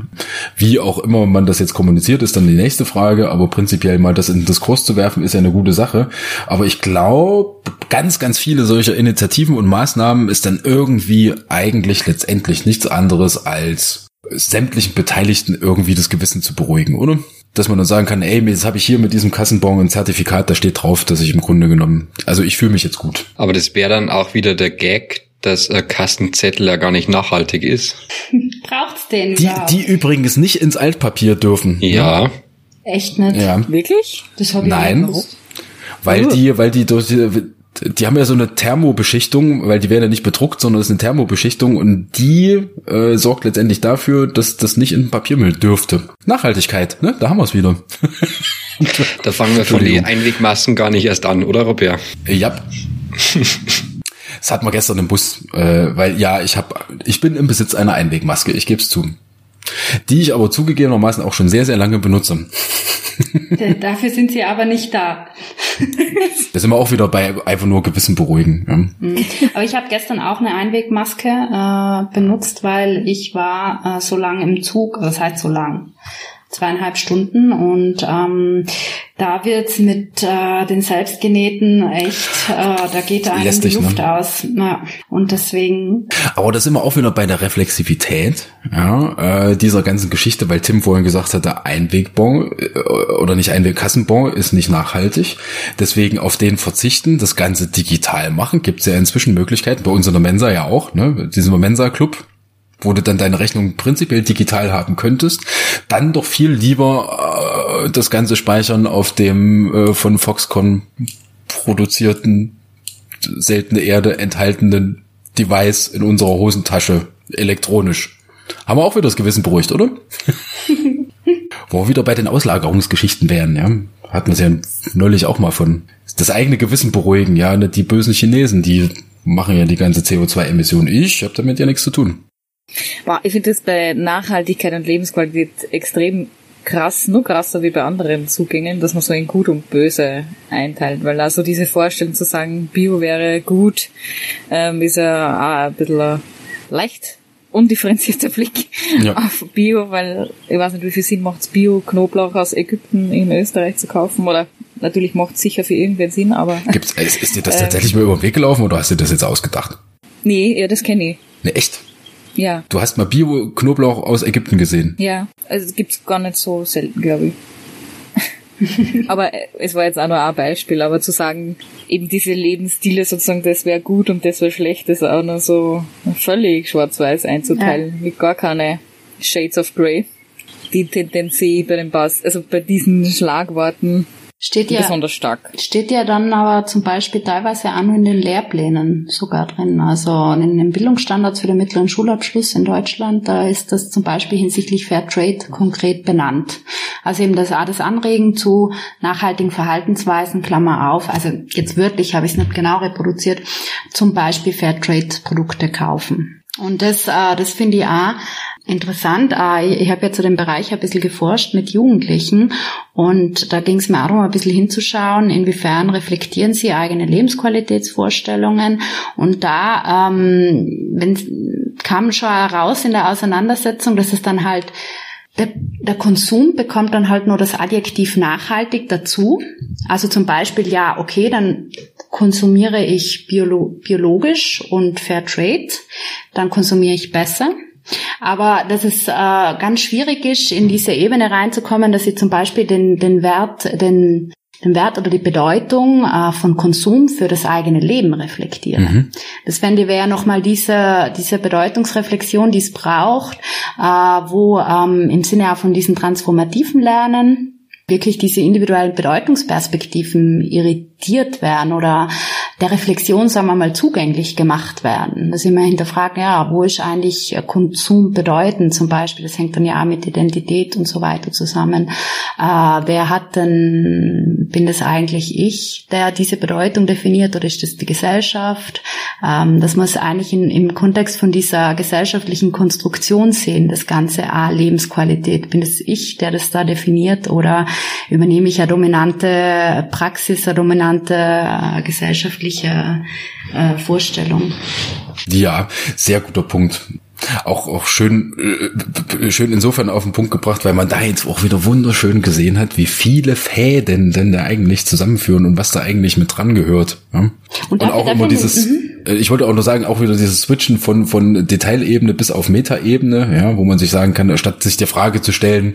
Wie auch immer man das jetzt kommuniziert, ist dann die nächste Frage, aber prinzipiell mal das in den Diskurs zu werfen, ist ja eine gute Sache. Aber ich glaube, ganz, ganz viele solcher Initiativen und Maßnahmen ist dann irgendwie eigentlich letztendlich nichts anderes als sämtlichen Beteiligten irgendwie das Gewissen zu beruhigen, oder? Dass man dann sagen kann, ey, jetzt habe ich hier mit diesem Kassenbon ein Zertifikat, da steht drauf, dass ich im Grunde genommen, also ich fühle mich jetzt gut. Aber das wäre dann auch wieder der Gag, dass ein Kassenzettel ja gar nicht nachhaltig ist. Braucht's den? Die, die übrigens nicht ins Altpapier dürfen. Ja. Ne? Echt nicht? Ja. Wirklich? Das habe ich Nein. Weil uh. die, weil die durch die, die haben ja so eine Thermobeschichtung, weil die werden ja nicht bedruckt, sondern es ist eine Thermobeschichtung und die äh, sorgt letztendlich dafür, dass das nicht in Papiermüll dürfte. Nachhaltigkeit, ne? Da haben wir es wieder. da fangen wir von den Einwegmasken gar nicht erst an, oder Robert? Ja. Das hat man gestern im Bus, äh, weil ja, ich habe, ich bin im Besitz einer Einwegmaske, ich gebe es zu. Die ich aber zugegebenermaßen auch schon sehr, sehr lange benutze. Dafür sind sie aber nicht da. da sind wir auch wieder bei einfach nur Gewissen beruhigen. Ja. Mhm. Aber ich habe gestern auch eine Einwegmaske äh, benutzt, weil ich war äh, so lange im Zug, das heißt so lang, zweieinhalb Stunden und ähm, da wird's mit äh, den selbstgenähten echt, äh, da geht einem Lästig, die Luft ne? aus. Ja. Und deswegen. Aber da sind wir auch wieder bei der Reflexivität ja, äh, dieser ganzen Geschichte, weil Tim vorhin gesagt hatte, Einwegbon äh, oder nicht Einwegkassenbon ist nicht nachhaltig. Deswegen auf den verzichten, das Ganze digital machen. Gibt's ja inzwischen Möglichkeiten, bei uns in der Mensa ja auch, ne? Diesen Mensa-Club, wo du dann deine Rechnung prinzipiell digital haben könntest, dann doch viel lieber äh, das Ganze speichern auf dem äh, von Foxconn produzierten seltene Erde enthaltenen Device in unserer Hosentasche elektronisch. Haben wir auch wieder das Gewissen beruhigt, oder? Wo wir wieder bei den Auslagerungsgeschichten wären, ja. Hatten wir es ja neulich auch mal von. Das eigene Gewissen beruhigen, ja. Die bösen Chinesen, die machen ja die ganze CO2-Emission. Ich habe damit ja nichts zu tun. Wow, ich finde das bei Nachhaltigkeit und Lebensqualität extrem krass, nur krasser wie bei anderen Zugängen, dass man so in Gut und Böse einteilt, weil also diese Vorstellung zu sagen, Bio wäre gut, ähm, ist ja auch ein bisschen leicht undifferenzierter Blick ja. auf Bio, weil ich weiß nicht, wie viel Sinn macht es Bio Knoblauch aus Ägypten in Österreich zu kaufen oder natürlich macht es sicher für irgendwen Sinn, aber Gibt's, ist, ist dir das tatsächlich äh, mal über den Weg gelaufen oder hast du das jetzt ausgedacht? Nee, ja, das kenne ich. Ne, echt? Ja. Du hast mal Bio-Knoblauch aus Ägypten gesehen. Ja, also es gibt's gar nicht so selten, glaube ich. aber äh, es war jetzt auch nur ein Beispiel, aber zu sagen, eben diese Lebensstile sozusagen, das wäre gut und das wäre schlecht, das auch nur so völlig schwarz-weiß einzuteilen, ja. mit gar keine Shades of Grey. Die Tendenz sehe ich bei den Bass, also bei diesen Schlagworten Steht ja, besonders stark. Steht ja dann aber zum Beispiel teilweise auch nur in den Lehrplänen sogar drin. Also in den Bildungsstandards für den mittleren Schulabschluss in Deutschland, da ist das zum Beispiel hinsichtlich Fair Trade konkret benannt. Also eben das auch das Anregen zu nachhaltigen Verhaltensweisen, Klammer auf, also jetzt wörtlich habe ich es nicht genau reproduziert, zum Beispiel Fair Trade Produkte kaufen. Und das, äh, das finde ich auch Interessant. Äh, ich habe ja zu dem Bereich ein bisschen geforscht mit Jugendlichen und da ging es mir auch darum, ein bisschen hinzuschauen, inwiefern reflektieren sie eigene Lebensqualitätsvorstellungen. Und da ähm, kam schon heraus in der Auseinandersetzung, dass es dann halt der, der Konsum bekommt dann halt nur das Adjektiv nachhaltig dazu. Also zum Beispiel, ja, okay, dann konsumiere ich biolo biologisch und Fair Trade, dann konsumiere ich besser. Aber dass es äh, ganz schwierig ist, in diese Ebene reinzukommen, dass sie zum Beispiel den, den Wert, den, den Wert oder die Bedeutung äh, von Konsum für das eigene Leben reflektieren. Mhm. Das fände wäre nochmal diese, diese Bedeutungsreflexion, die es braucht, äh, wo ähm, im Sinne auch von diesem transformativen Lernen wirklich diese individuellen Bedeutungsperspektiven irritiert werden oder der Reflexion, sagen wir mal, zugänglich gemacht werden. Dass ich immer hinterfrage, ja, wo ist eigentlich Konsum bedeuten zum Beispiel? Das hängt dann ja auch mit Identität und so weiter zusammen. Äh, wer hat denn, bin das eigentlich ich, der diese Bedeutung definiert oder ist das die Gesellschaft? Ähm, dass man es eigentlich in, im Kontext von dieser gesellschaftlichen Konstruktion sehen, das ganze A, Lebensqualität. Bin das ich, der das da definiert oder übernehme ich eine dominante Praxis, eine dominante äh, gesellschaftliche äh, Vorstellung. Ja, sehr guter Punkt auch auch schön äh, schön insofern auf den Punkt gebracht, weil man da jetzt auch wieder wunderschön gesehen hat, wie viele Fäden denn da eigentlich zusammenführen und was da eigentlich mit dran gehört. Ja? Und, und auch immer dieses, mhm. Äh, ich wollte auch nur sagen, auch wieder dieses Switchen von von Detailebene bis auf Metaebene, ja, wo man sich sagen kann, statt sich der Frage zu stellen,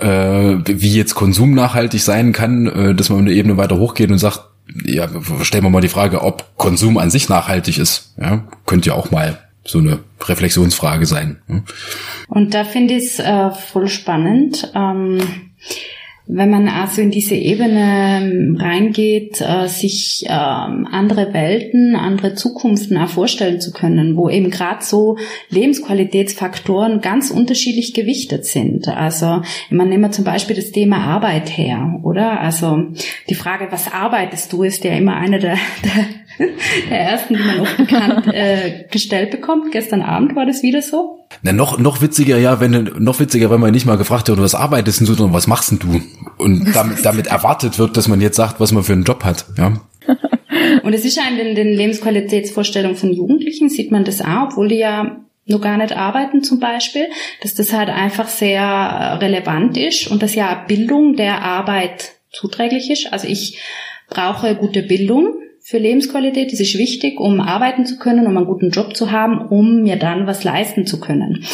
äh, wie jetzt Konsum nachhaltig sein kann, äh, dass man eine Ebene weiter hochgeht und sagt, ja, stellen wir mal die Frage, ob Konsum an sich nachhaltig ist. Ja, könnte ja auch mal so eine Reflexionsfrage sein. Und da finde ich es äh, voll spannend. Ähm, wenn man also in diese Ebene ähm, reingeht, äh, sich äh, andere Welten, andere Zukunften auch vorstellen zu können, wo eben gerade so Lebensqualitätsfaktoren ganz unterschiedlich gewichtet sind. Also man wir zum Beispiel das Thema Arbeit her, oder? Also die Frage, was arbeitest du, ist ja immer eine der, der, der ersten, die man oft bekannt äh, gestellt bekommt. Gestern Abend war das wieder so. Na, noch, noch witziger, ja, wenn, noch witziger, wenn man nicht mal gefragt wird, was arbeitest du, sondern was machst denn du? Und damit, damit erwartet wird, dass man jetzt sagt, was man für einen Job hat, ja. Und es ist ja in den, den Lebensqualitätsvorstellungen von Jugendlichen, sieht man das auch, obwohl die ja nur gar nicht arbeiten zum Beispiel, dass das halt einfach sehr relevant ist und dass ja Bildung der Arbeit zuträglich ist. Also ich brauche gute Bildung, für Lebensqualität. Das ist wichtig, um arbeiten zu können, um einen guten Job zu haben, um mir dann was leisten zu können.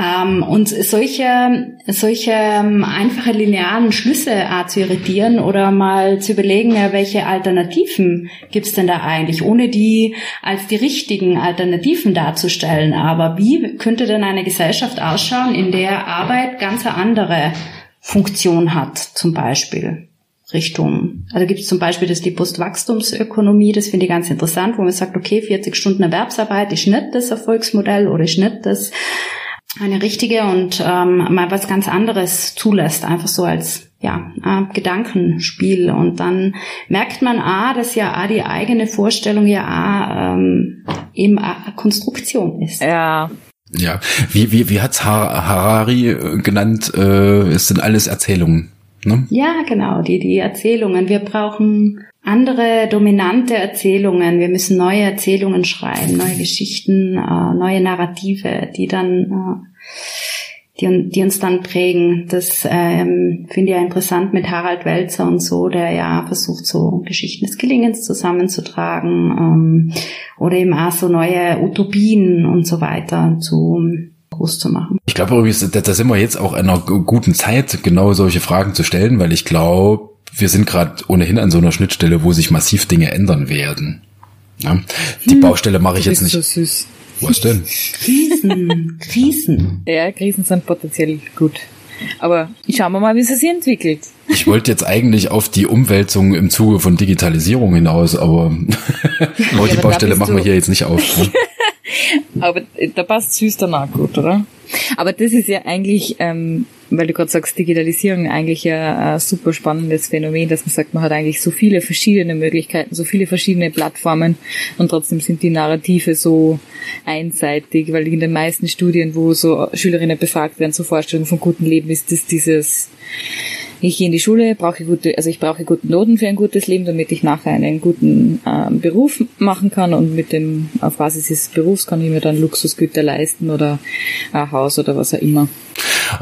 Ähm, und solche, solche ähm, einfache linearen Schlüsse zu irritieren oder mal zu überlegen, welche Alternativen gibt's denn da eigentlich, ohne die als die richtigen Alternativen darzustellen. Aber wie könnte denn eine Gesellschaft ausschauen, in der Arbeit ganz andere Funktion hat, zum Beispiel? Richtung, also gibt es zum Beispiel das die Postwachstumsökonomie, das finde ich ganz interessant, wo man sagt, okay, 40 Stunden Erwerbsarbeit ist nicht das Erfolgsmodell oder ist nicht das eine richtige und ähm, mal was ganz anderes zulässt, einfach so als ja, äh, Gedankenspiel. Und dann merkt man ah, dass ja ah, die eigene Vorstellung ja ah, ähm, eben eine Konstruktion ist. Ja. Ja, wie, wie, wie hat's Harari äh, genannt? Äh, es sind alles Erzählungen. Ne? Ja, genau, die, die Erzählungen. Wir brauchen andere dominante Erzählungen. Wir müssen neue Erzählungen schreiben, neue Geschichten, äh, neue Narrative, die dann, äh, die, die uns dann prägen. Das ähm, finde ich ja interessant mit Harald Welzer und so, der ja versucht, so Geschichten des Gelingens zusammenzutragen ähm, oder eben auch so neue Utopien und so weiter zu groß zu machen. Ich glaube übrigens, da, da sind wir jetzt auch in einer guten Zeit, genau solche Fragen zu stellen, weil ich glaube, wir sind gerade ohnehin an so einer Schnittstelle, wo sich massiv Dinge ändern werden. Ja? Die hm, Baustelle mache ich jetzt nicht. So süß. Was denn? Krisen, Krisen. Ja, Krisen sind potenziell gut. Aber schauen wir mal, wie es sich entwickelt. Ich wollte jetzt eigentlich auf die Umwälzung im Zuge von Digitalisierung hinaus, aber, aber ja, die Baustelle machen wir hier jetzt nicht auf. Ne? Aber da passt süß danach gut, oder? Aber das ist ja eigentlich, ähm, weil du gerade sagst, Digitalisierung eigentlich ja ein super spannendes Phänomen, dass man sagt, man hat eigentlich so viele verschiedene Möglichkeiten, so viele verschiedene Plattformen und trotzdem sind die Narrative so einseitig, weil in den meisten Studien, wo so Schülerinnen befragt werden zur Vorstellung von gutem Leben, ist das dieses ich gehe in die Schule, brauche gute, also ich brauche gute Noten für ein gutes Leben, damit ich nachher einen guten äh, Beruf machen kann und mit dem, auf Basis des Berufs kann ich mir dann Luxusgüter leisten oder ein Haus oder was auch immer.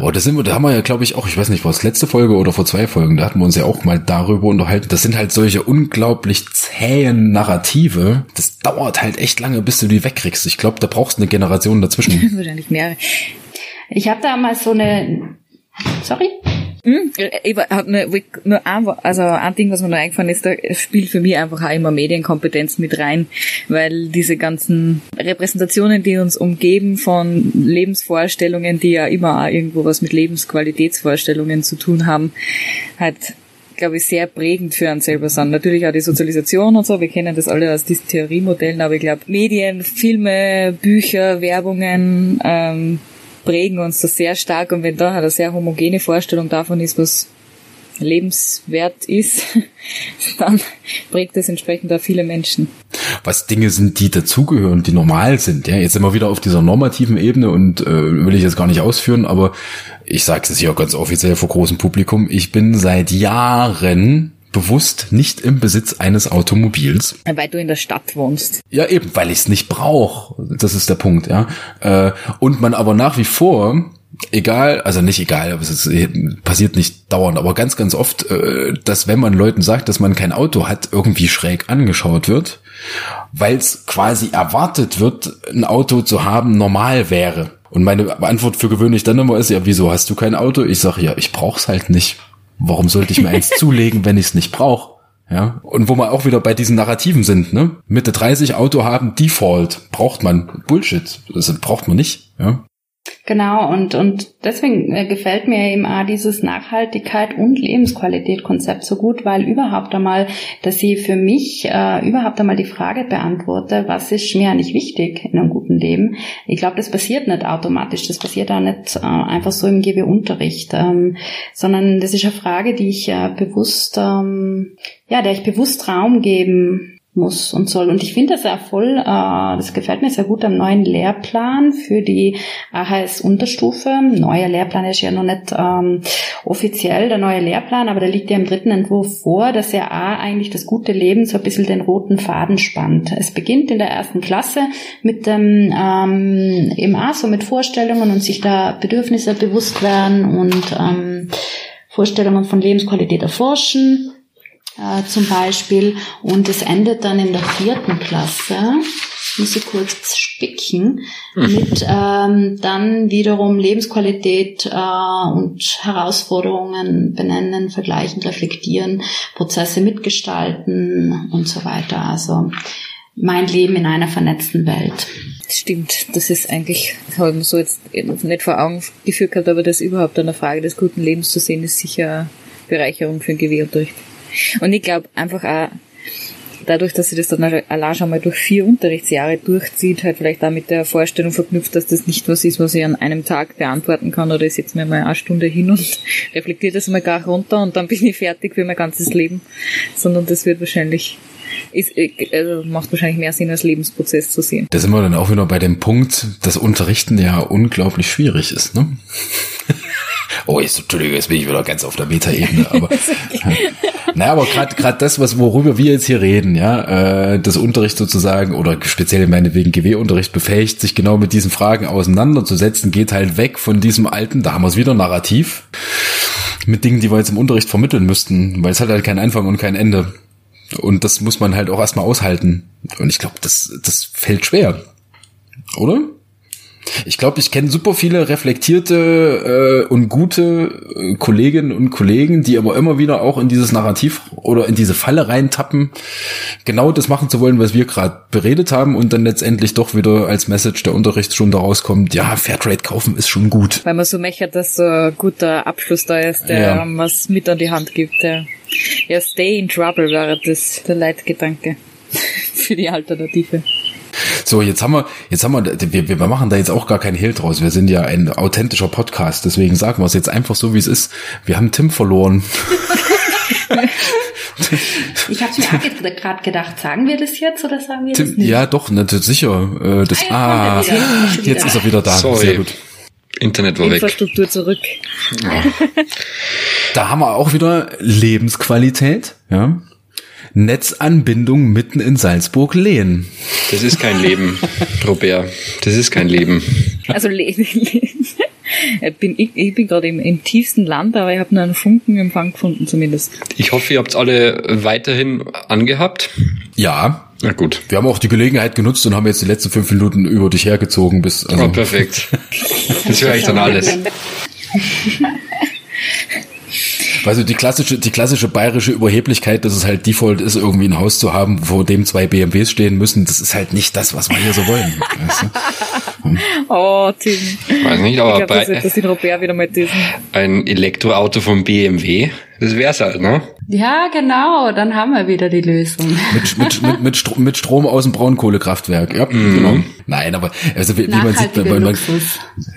Oh, da sind wir, da haben wir ja, glaube ich, auch, ich weiß nicht, war es letzte Folge oder vor zwei Folgen, da hatten wir uns ja auch mal darüber unterhalten. Das sind halt solche unglaublich zähen Narrative. Das dauert halt echt lange, bis du die wegkriegst. Ich glaube, da brauchst du eine Generation dazwischen. Wahrscheinlich mehrere. Ich habe da mal so eine, sorry? Hm? Ich hab nur, nur ein, also ein Ding, was mir noch eingefallen ist, da spielt für mich einfach auch immer Medienkompetenz mit rein, weil diese ganzen Repräsentationen, die uns umgeben von Lebensvorstellungen, die ja immer auch irgendwo was mit Lebensqualitätsvorstellungen zu tun haben, halt glaube ich, sehr prägend für uns selber sind. Natürlich auch die Sozialisation und so, wir kennen das alle aus diesen Theoriemodellen, aber ich glaube, Medien, Filme, Bücher, Werbungen, ähm, prägen uns das sehr stark und wenn da halt eine sehr homogene Vorstellung davon ist, was lebenswert ist, dann prägt es entsprechend auch viele Menschen. Was Dinge sind, die dazugehören, die normal sind. Ja, jetzt sind wir wieder auf dieser normativen Ebene und äh, will ich jetzt gar nicht ausführen, aber ich sage es hier ganz offiziell vor großem Publikum. Ich bin seit Jahren bewusst nicht im Besitz eines Automobils. Weil du in der Stadt wohnst. Ja, eben, weil ich es nicht brauche. Das ist der Punkt, ja. Äh, und man aber nach wie vor egal, also nicht egal, aber es ist, äh, passiert nicht dauernd, aber ganz, ganz oft, äh, dass wenn man Leuten sagt, dass man kein Auto hat, irgendwie schräg angeschaut wird, weil es quasi erwartet wird, ein Auto zu haben, normal wäre. Und meine Antwort für gewöhnlich dann immer ist, ja, wieso hast du kein Auto? Ich sage, ja, ich brauch's halt nicht. Warum sollte ich mir eins zulegen, wenn ich es nicht brauche? Ja, und wo wir auch wieder bei diesen Narrativen sind, ne? Mitte 30 Auto haben, Default, braucht man. Bullshit. Das braucht man nicht, ja. Genau, und, und deswegen äh, gefällt mir eben auch dieses Nachhaltigkeit und Lebensqualität-Konzept so gut, weil überhaupt einmal, dass sie für mich äh, überhaupt einmal die Frage beantworte, was ist mir eigentlich wichtig in einem guten Leben. Ich glaube, das passiert nicht automatisch, das passiert auch nicht äh, einfach so im GW-Unterricht, ähm, sondern das ist eine Frage, die ich äh, bewusst, ähm, ja, der ich bewusst Raum geben muss und soll. Und ich finde das ja voll, äh, das gefällt mir sehr gut am neuen Lehrplan für die AHS-Unterstufe. Neuer Lehrplan ist ja noch nicht ähm, offiziell der neue Lehrplan, aber der liegt ja im dritten Entwurf vor, dass er A eigentlich das gute Leben so ein bisschen den roten Faden spannt. Es beginnt in der ersten Klasse mit dem ähm, eben auch so mit Vorstellungen und sich da Bedürfnisse bewusst werden und ähm, Vorstellungen von Lebensqualität erforschen äh, zum Beispiel. Und es endet dann in der vierten Klasse, muss ich kurz spicken, mhm. mit ähm, dann wiederum Lebensqualität äh, und Herausforderungen benennen, vergleichen, reflektieren, Prozesse mitgestalten und so weiter. Also mein Leben in einer vernetzten Welt. Stimmt, das ist eigentlich, das habe ich mir so jetzt nicht vor Augen geführt gehabt, aber das überhaupt eine Frage des guten Lebens zu sehen, ist sicher Bereicherung für den GW-Unterricht. Und ich glaube einfach auch, dadurch, dass sie das dann allein schon mal durch vier Unterrichtsjahre durchzieht, halt vielleicht auch mit der Vorstellung verknüpft, dass das nicht was ist, was ich an einem Tag beantworten kann oder ich setze mir mal eine Stunde hin und reflektiere das mal gar runter und dann bin ich fertig für mein ganzes Leben, sondern das wird wahrscheinlich ist, also macht wahrscheinlich mehr Sinn als Lebensprozess zu sehen. Da sind wir dann auch wieder bei dem Punkt, dass Unterrichten ja unglaublich schwierig ist, ne? Oh, jetzt, Entschuldigung, jetzt bin ich wieder ganz auf der Metaebene, aber naja, aber gerade gerade das, was worüber wir jetzt hier reden, ja, äh, das Unterricht sozusagen oder speziell meinetwegen GW-Unterricht befähigt, sich genau mit diesen Fragen auseinanderzusetzen, geht halt weg von diesem alten, da haben wir es wieder Narrativ mit Dingen, die wir jetzt im Unterricht vermitteln müssten, weil es hat halt keinen Anfang und kein Ende. Und das muss man halt auch erstmal aushalten. Und ich glaube, das, das fällt schwer. Oder? Ich glaube, ich kenne super viele reflektierte äh, und gute äh, Kolleginnen und Kollegen, die aber immer wieder auch in dieses Narrativ oder in diese Falle reintappen, genau das machen zu wollen, was wir gerade beredet haben und dann letztendlich doch wieder als Message der Unterrichtsstunde rauskommt, ja, Fairtrade kaufen ist schon gut. Weil man so mechert, dass so ein guter Abschluss da ist, der ja. was mit an die Hand gibt. Ja, ja stay in trouble wäre das der Leitgedanke für die Alternative. So, jetzt haben wir, jetzt haben wir, wir, wir machen da jetzt auch gar keinen Hehl draus. Wir sind ja ein authentischer Podcast, deswegen sagen wir es jetzt einfach so, wie es ist. Wir haben Tim verloren. ich habe mir gerade gedacht, sagen wir das jetzt oder sagen wir Tim, das nicht? Ja, doch, natürlich sicher. Äh, das, ah, ah jetzt ist er wieder da. Sorry. Sehr gut. Internet war Infrastruktur weg. zurück. Ja. Da haben wir auch wieder Lebensqualität, ja. Netzanbindung mitten in Salzburg-Lehen. Das ist kein Leben, Robert. Das ist kein Leben. Also Leben. bin, ich, ich bin gerade im, im tiefsten Land, aber ich habe nur einen Funkenempfang gefunden zumindest. Ich hoffe, ihr habt alle weiterhin angehabt. Ja. Na gut. Wir haben auch die Gelegenheit genutzt und haben jetzt die letzten fünf Minuten über dich hergezogen bis. Also oh, perfekt. Das höre ich dann alles. Weißt du, die klassische, die klassische bayerische Überheblichkeit, dass es halt Default ist, irgendwie ein Haus zu haben, vor dem zwei BMWs stehen müssen, das ist halt nicht das, was wir hier so wollen. weißt du? hm. Oh, Tim. Weiß nicht, aber ich glaub, das, das den Robert wieder mit diesem. Ein Elektroauto vom BMW, das wär's halt, ne? Ja, genau, dann haben wir wieder die Lösung. Mit, mit, mit, mit, Strom, mit Strom aus dem Braunkohlekraftwerk. Ja, mhm. genau. Nein, aber also wie, wie man sieht, man, man,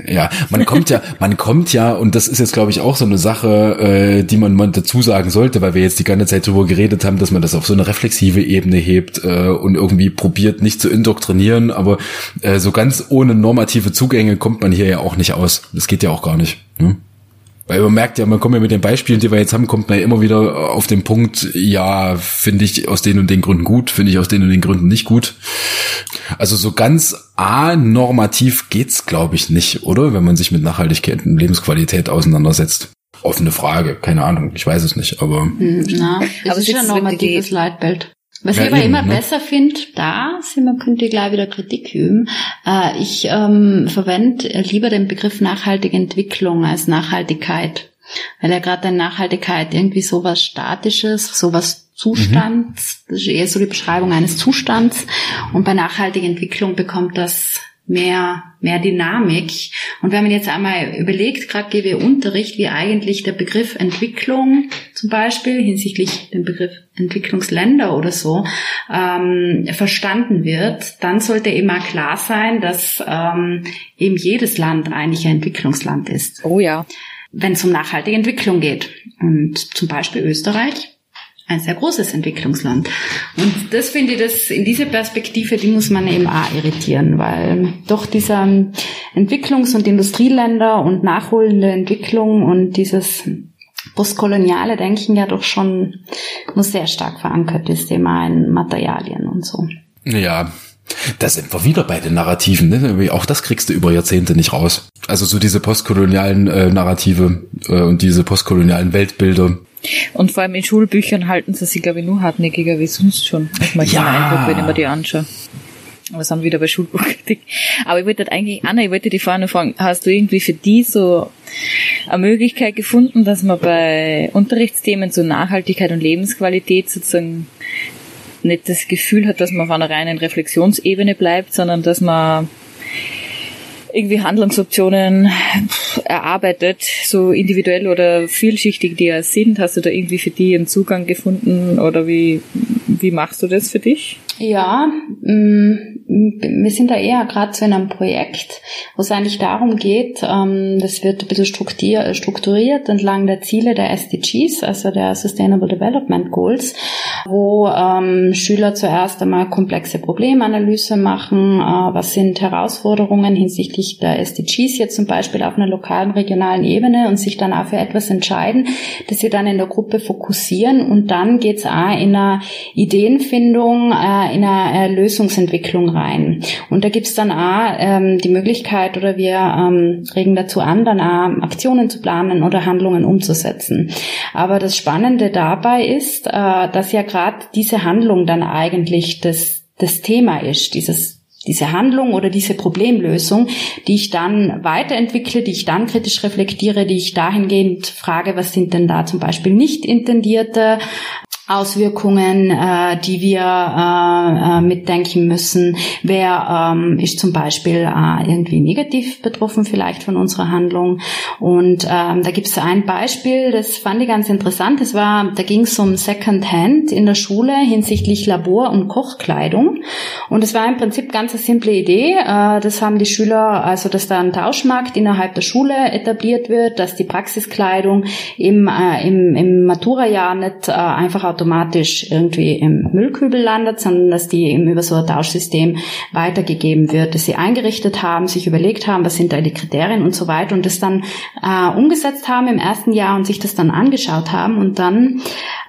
ja, man kommt ja, man kommt ja, und das ist jetzt glaube ich auch so eine Sache, äh, die man, man dazu sagen sollte, weil wir jetzt die ganze Zeit darüber geredet haben, dass man das auf so eine reflexive Ebene hebt äh, und irgendwie probiert, nicht zu indoktrinieren, aber äh, so ganz ohne normative Zugänge kommt man hier ja auch nicht aus. Das geht ja auch gar nicht. Ne? Weil man merkt ja, man kommt ja mit den Beispielen, die wir jetzt haben, kommt man ja immer wieder auf den Punkt, ja, finde ich aus den und den Gründen gut, finde ich aus den und den Gründen nicht gut. Also so ganz anormativ geht's, glaube ich, nicht, oder? Wenn man sich mit Nachhaltigkeit und Lebensqualität auseinandersetzt. Offene Frage, keine Ahnung, ich weiß es nicht, aber. Hm, na, es aber ist ja ein normatives Leitbild. Was ja, ich aber eben, immer ne? besser finde, da sind wir, könnt ihr gleich wieder Kritik üben. Äh, ich ähm, verwende lieber den Begriff nachhaltige Entwicklung als Nachhaltigkeit. Weil ja gerade in Nachhaltigkeit irgendwie sowas Statisches, sowas Zustands, mhm. das ist eher so die Beschreibung eines Zustands. Und bei nachhaltiger Entwicklung bekommt das mehr, mehr Dynamik. Und wenn man jetzt einmal überlegt, gerade GW-Unterricht, wie eigentlich der Begriff Entwicklung zum Beispiel hinsichtlich dem Begriff Entwicklungsländer oder so ähm, verstanden wird, dann sollte immer klar sein, dass ähm, eben jedes Land eigentlich ein Entwicklungsland ist. Oh ja. Wenn es um nachhaltige Entwicklung geht. Und zum Beispiel Österreich ein sehr großes Entwicklungsland. Und das finde ich, das in diese Perspektive, die muss man eben auch irritieren, weil doch dieser Entwicklungs- und Industrieländer und nachholende Entwicklung und dieses postkoloniale Denken ja doch schon nur sehr stark verankert ist, immer in Materialien und so. Ja, da sind wir wieder bei den Narrativen. Ne? Auch das kriegst du über Jahrzehnte nicht raus. Also so diese postkolonialen äh, Narrative äh, und diese postkolonialen Weltbilder, und vor allem in Schulbüchern halten sie sich, glaube ich, nur hartnäckiger wie sonst schon. Das macht ja. Eindruck, wenn ich mir die anschaue. Aber sind wieder bei Schulbuchkritik. Aber ich wollte halt eigentlich, Anna, ich wollte die vorne fragen, hast du irgendwie für die so eine Möglichkeit gefunden, dass man bei Unterrichtsthemen zu Nachhaltigkeit und Lebensqualität sozusagen nicht das Gefühl hat, dass man auf einer reinen Reflexionsebene bleibt, sondern dass man irgendwie Handlungsoptionen erarbeitet, so individuell oder vielschichtig die ja sind? Hast du da irgendwie für die einen Zugang gefunden oder wie, wie machst du das für dich? Ja, mm, wir sind da eher gerade zu einem Projekt, wo es eigentlich darum geht, ähm, das wird ein bisschen strukturiert entlang der Ziele der SDGs, also der Sustainable Development Goals, wo ähm, Schüler zuerst einmal komplexe Problemanalyse machen, äh, was sind Herausforderungen hinsichtlich der SDGs jetzt zum Beispiel auf einer lokalen, regionalen Ebene und sich dann auch für etwas entscheiden, das sie dann in der Gruppe fokussieren und dann geht's auch in einer Ideenfindung, äh, in eine Lösungsentwicklung rein. Und da gibt's dann auch ähm, die Möglichkeit oder wir ähm, regen dazu an, dann auch Aktionen zu planen oder Handlungen umzusetzen. Aber das Spannende dabei ist, äh, dass ja gerade diese Handlung dann eigentlich das, das Thema ist, dieses diese Handlung oder diese Problemlösung, die ich dann weiterentwickle, die ich dann kritisch reflektiere, die ich dahingehend frage, was sind denn da zum Beispiel nicht intendierte Auswirkungen, äh, die wir äh, äh, mitdenken müssen. Wer ähm, ist zum Beispiel äh, irgendwie negativ betroffen vielleicht von unserer Handlung? Und ähm, da gibt es ein Beispiel, das fand ich ganz interessant. Das war, da ging es um Second Hand in der Schule hinsichtlich Labor- und Kochkleidung. Und es war im Prinzip ganz eine simple Idee. Äh, das haben die Schüler, also dass da ein Tauschmarkt innerhalb der Schule etabliert wird, dass die Praxiskleidung im, äh, im, im Matura-Jahr nicht äh, einfach automatisch irgendwie im Müllkübel landet, sondern dass die eben über so ein Tauschsystem weitergegeben wird, dass sie eingerichtet haben, sich überlegt haben, was sind da die Kriterien und so weiter und das dann äh, umgesetzt haben im ersten Jahr und sich das dann angeschaut haben und dann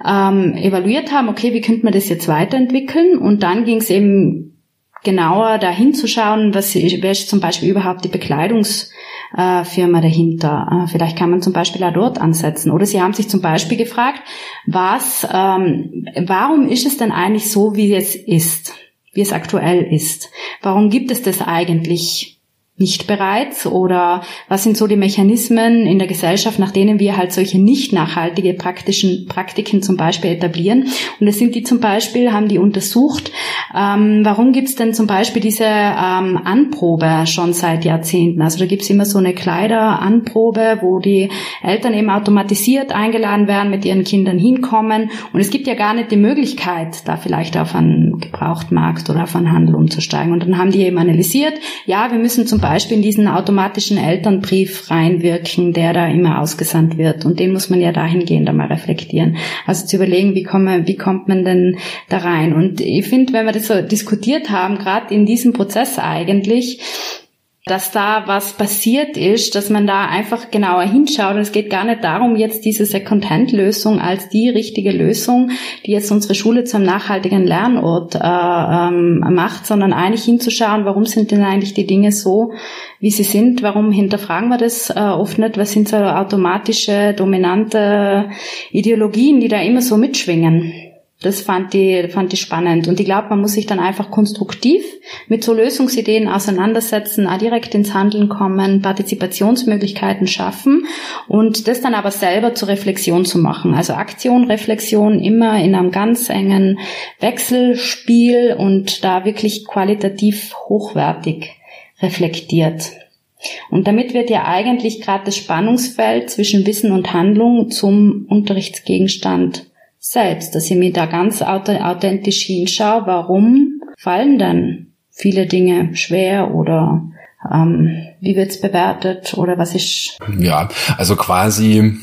ähm, evaluiert haben, okay, wie könnte man das jetzt weiterentwickeln? Und dann ging es eben genauer dahin zu schauen, was wer ist zum Beispiel überhaupt die Bekleidungs äh, Firma dahinter. Äh, vielleicht kann man zum Beispiel auch dort ansetzen. Oder Sie haben sich zum Beispiel gefragt, was, ähm, warum ist es denn eigentlich so, wie es ist, wie es aktuell ist? Warum gibt es das eigentlich? Nicht bereits oder was sind so die Mechanismen in der Gesellschaft, nach denen wir halt solche nicht nachhaltige praktischen Praktiken zum Beispiel etablieren. Und es sind die zum Beispiel, haben die untersucht, ähm, warum gibt es denn zum Beispiel diese ähm, Anprobe schon seit Jahrzehnten? Also da gibt es immer so eine Kleideranprobe, wo die Eltern eben automatisiert eingeladen werden, mit ihren Kindern hinkommen. Und es gibt ja gar nicht die Möglichkeit, da vielleicht auf einen Gebrauchtmarkt oder auf einen Handel umzusteigen. Und dann haben die eben analysiert, ja, wir müssen zum Beispiel Beispiel in diesen automatischen Elternbrief reinwirken, der da immer ausgesandt wird. Und den muss man ja dahingehend einmal reflektieren. Also zu überlegen, wie, komme, wie kommt man denn da rein? Und ich finde, wenn wir das so diskutiert haben, gerade in diesem Prozess eigentlich, dass da was passiert ist, dass man da einfach genauer hinschaut. Und es geht gar nicht darum, jetzt diese Second-Hand-Lösung als die richtige Lösung, die jetzt unsere Schule zum nachhaltigen Lernort äh, ähm, macht, sondern eigentlich hinzuschauen, warum sind denn eigentlich die Dinge so, wie sie sind? Warum hinterfragen wir das äh, oft nicht? Was sind so automatische, dominante Ideologien, die da immer so mitschwingen? Das fand ich, fand ich spannend. Und ich glaube, man muss sich dann einfach konstruktiv mit so Lösungsideen auseinandersetzen, auch direkt ins Handeln kommen, Partizipationsmöglichkeiten schaffen und das dann aber selber zur Reflexion zu machen. Also Aktion, Reflexion immer in einem ganz engen Wechselspiel und da wirklich qualitativ hochwertig reflektiert. Und damit wird ja eigentlich gerade das Spannungsfeld zwischen Wissen und Handlung zum Unterrichtsgegenstand selbst, dass ich mir da ganz authentisch hinschaue, warum fallen dann viele Dinge schwer oder ähm, wie wird's bewertet oder was ist. Ja, also quasi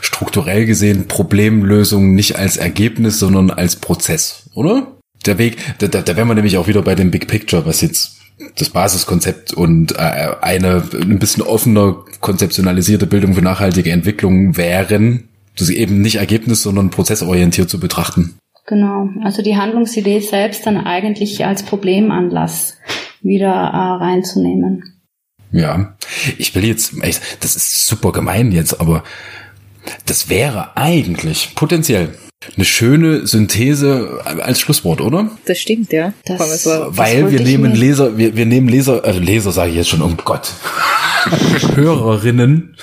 strukturell gesehen Problemlösung nicht als Ergebnis, sondern als Prozess, oder? Der Weg, da, da, da wären wir nämlich auch wieder bei dem Big Picture, was jetzt das Basiskonzept und äh, eine ein bisschen offener konzeptionalisierte Bildung für nachhaltige Entwicklung wären, das eben nicht Ergebnis, sondern prozessorientiert zu betrachten. Genau, also die Handlungsidee selbst dann eigentlich als Problemanlass wieder äh, reinzunehmen. Ja, ich will jetzt, das ist super gemein jetzt, aber das wäre eigentlich potenziell eine schöne Synthese als Schlusswort, oder? Das stimmt, ja. Das, Weil wir nehmen Leser, wir, wir nehmen Leser, also Leser sage ich jetzt schon, oh Gott. Hörerinnen,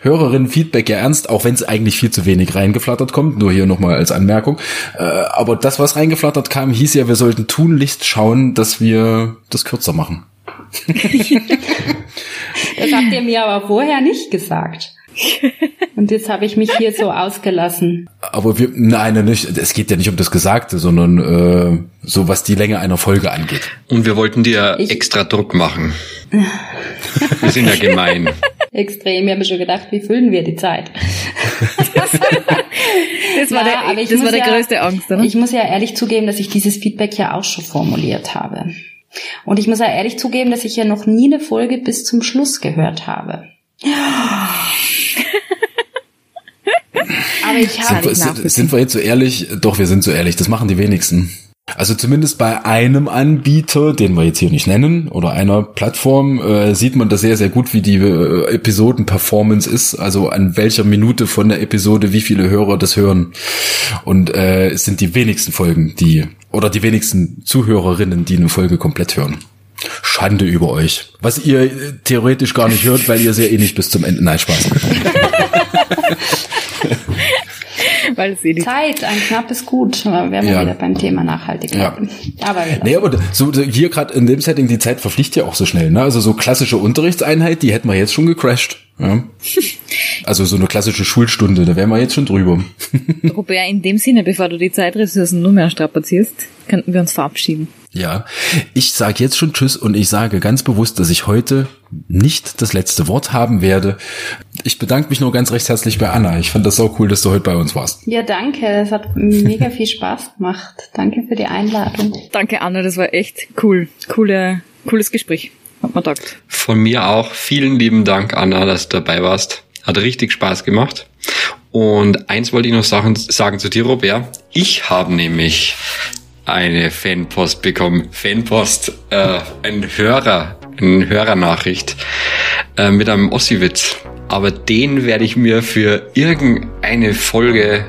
Hörerinnen Feedback ja ernst, auch wenn es eigentlich viel zu wenig reingeflattert kommt, nur hier nochmal als Anmerkung. Äh, aber das, was reingeflattert kam, hieß ja, wir sollten tunlichst schauen, dass wir das kürzer machen. das habt ihr mir aber vorher nicht gesagt. Und jetzt habe ich mich hier so ausgelassen. Aber wir, nein, nicht, es geht ja nicht um das Gesagte, sondern äh, so was die Länge einer Folge angeht. Und wir wollten dir ich extra Druck machen. wir sind ja gemein. Extrem, ich habe schon gedacht, wie füllen wir die Zeit? das war ja, der, das war der ja, größte Angst, oder? Ich muss ja ehrlich zugeben, dass ich dieses Feedback ja auch schon formuliert habe. Und ich muss ja ehrlich zugeben, dass ich ja noch nie eine Folge bis zum Schluss gehört habe. Aber ich habe sind, sind wir jetzt so ehrlich? Doch, wir sind so ehrlich. Das machen die wenigsten. Also zumindest bei einem Anbieter, den wir jetzt hier nicht nennen, oder einer Plattform, äh, sieht man das sehr, sehr gut, wie die äh, Episoden-Performance ist. Also an welcher Minute von der Episode wie viele Hörer das hören. Und äh, es sind die wenigsten Folgen, die, oder die wenigsten Zuhörerinnen, die eine Folge komplett hören. Schande über euch. Was ihr äh, theoretisch gar nicht hört, weil ihr sehr eh nicht bis zum Ende. Nein, Spaß. Weil es eh Zeit, ein knappes Gut. Wir ja. wieder beim Thema Nachhaltigkeit. Ja. Aber, nee, aber so, hier gerade in dem Setting, die Zeit verfliegt ja auch so schnell. Ne? Also so klassische Unterrichtseinheit, die hätten wir jetzt schon gecrashed. Ja. Also so eine klassische Schulstunde, da wären wir jetzt schon drüber. Robert, in dem Sinne, bevor du die Zeitressourcen nur mehr strapazierst, könnten wir uns verabschieden. Ja, ich sage jetzt schon Tschüss und ich sage ganz bewusst, dass ich heute nicht das letzte Wort haben werde. Ich bedanke mich nur ganz recht herzlich bei Anna. Ich fand das so cool, dass du heute bei uns warst. Ja, danke. Es hat mega viel Spaß gemacht. Danke für die Einladung. Danke, Anna. Das war echt cool. Coole, cooles Gespräch. Hat man gedacht. Von mir auch. Vielen lieben Dank, Anna, dass du dabei warst. Hat richtig Spaß gemacht. Und eins wollte ich noch sagen, sagen zu dir, Robert. Ich habe nämlich eine Fanpost bekommen. Fanpost, äh, ein Hörer, eine Hörernachricht äh, mit einem Ossi-Witz. Aber den werde ich mir für irgendeine Folge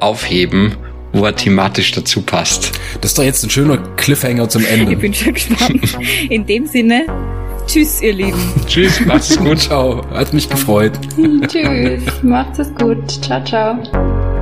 aufheben, wo er thematisch dazu passt. Das ist doch jetzt ein schöner Cliffhanger zum Ende. Ich bin schon gespannt. In dem Sinne, tschüss, ihr Lieben. tschüss, macht's gut. Ciao. Hat mich gefreut. tschüss, macht's gut. Ciao, ciao.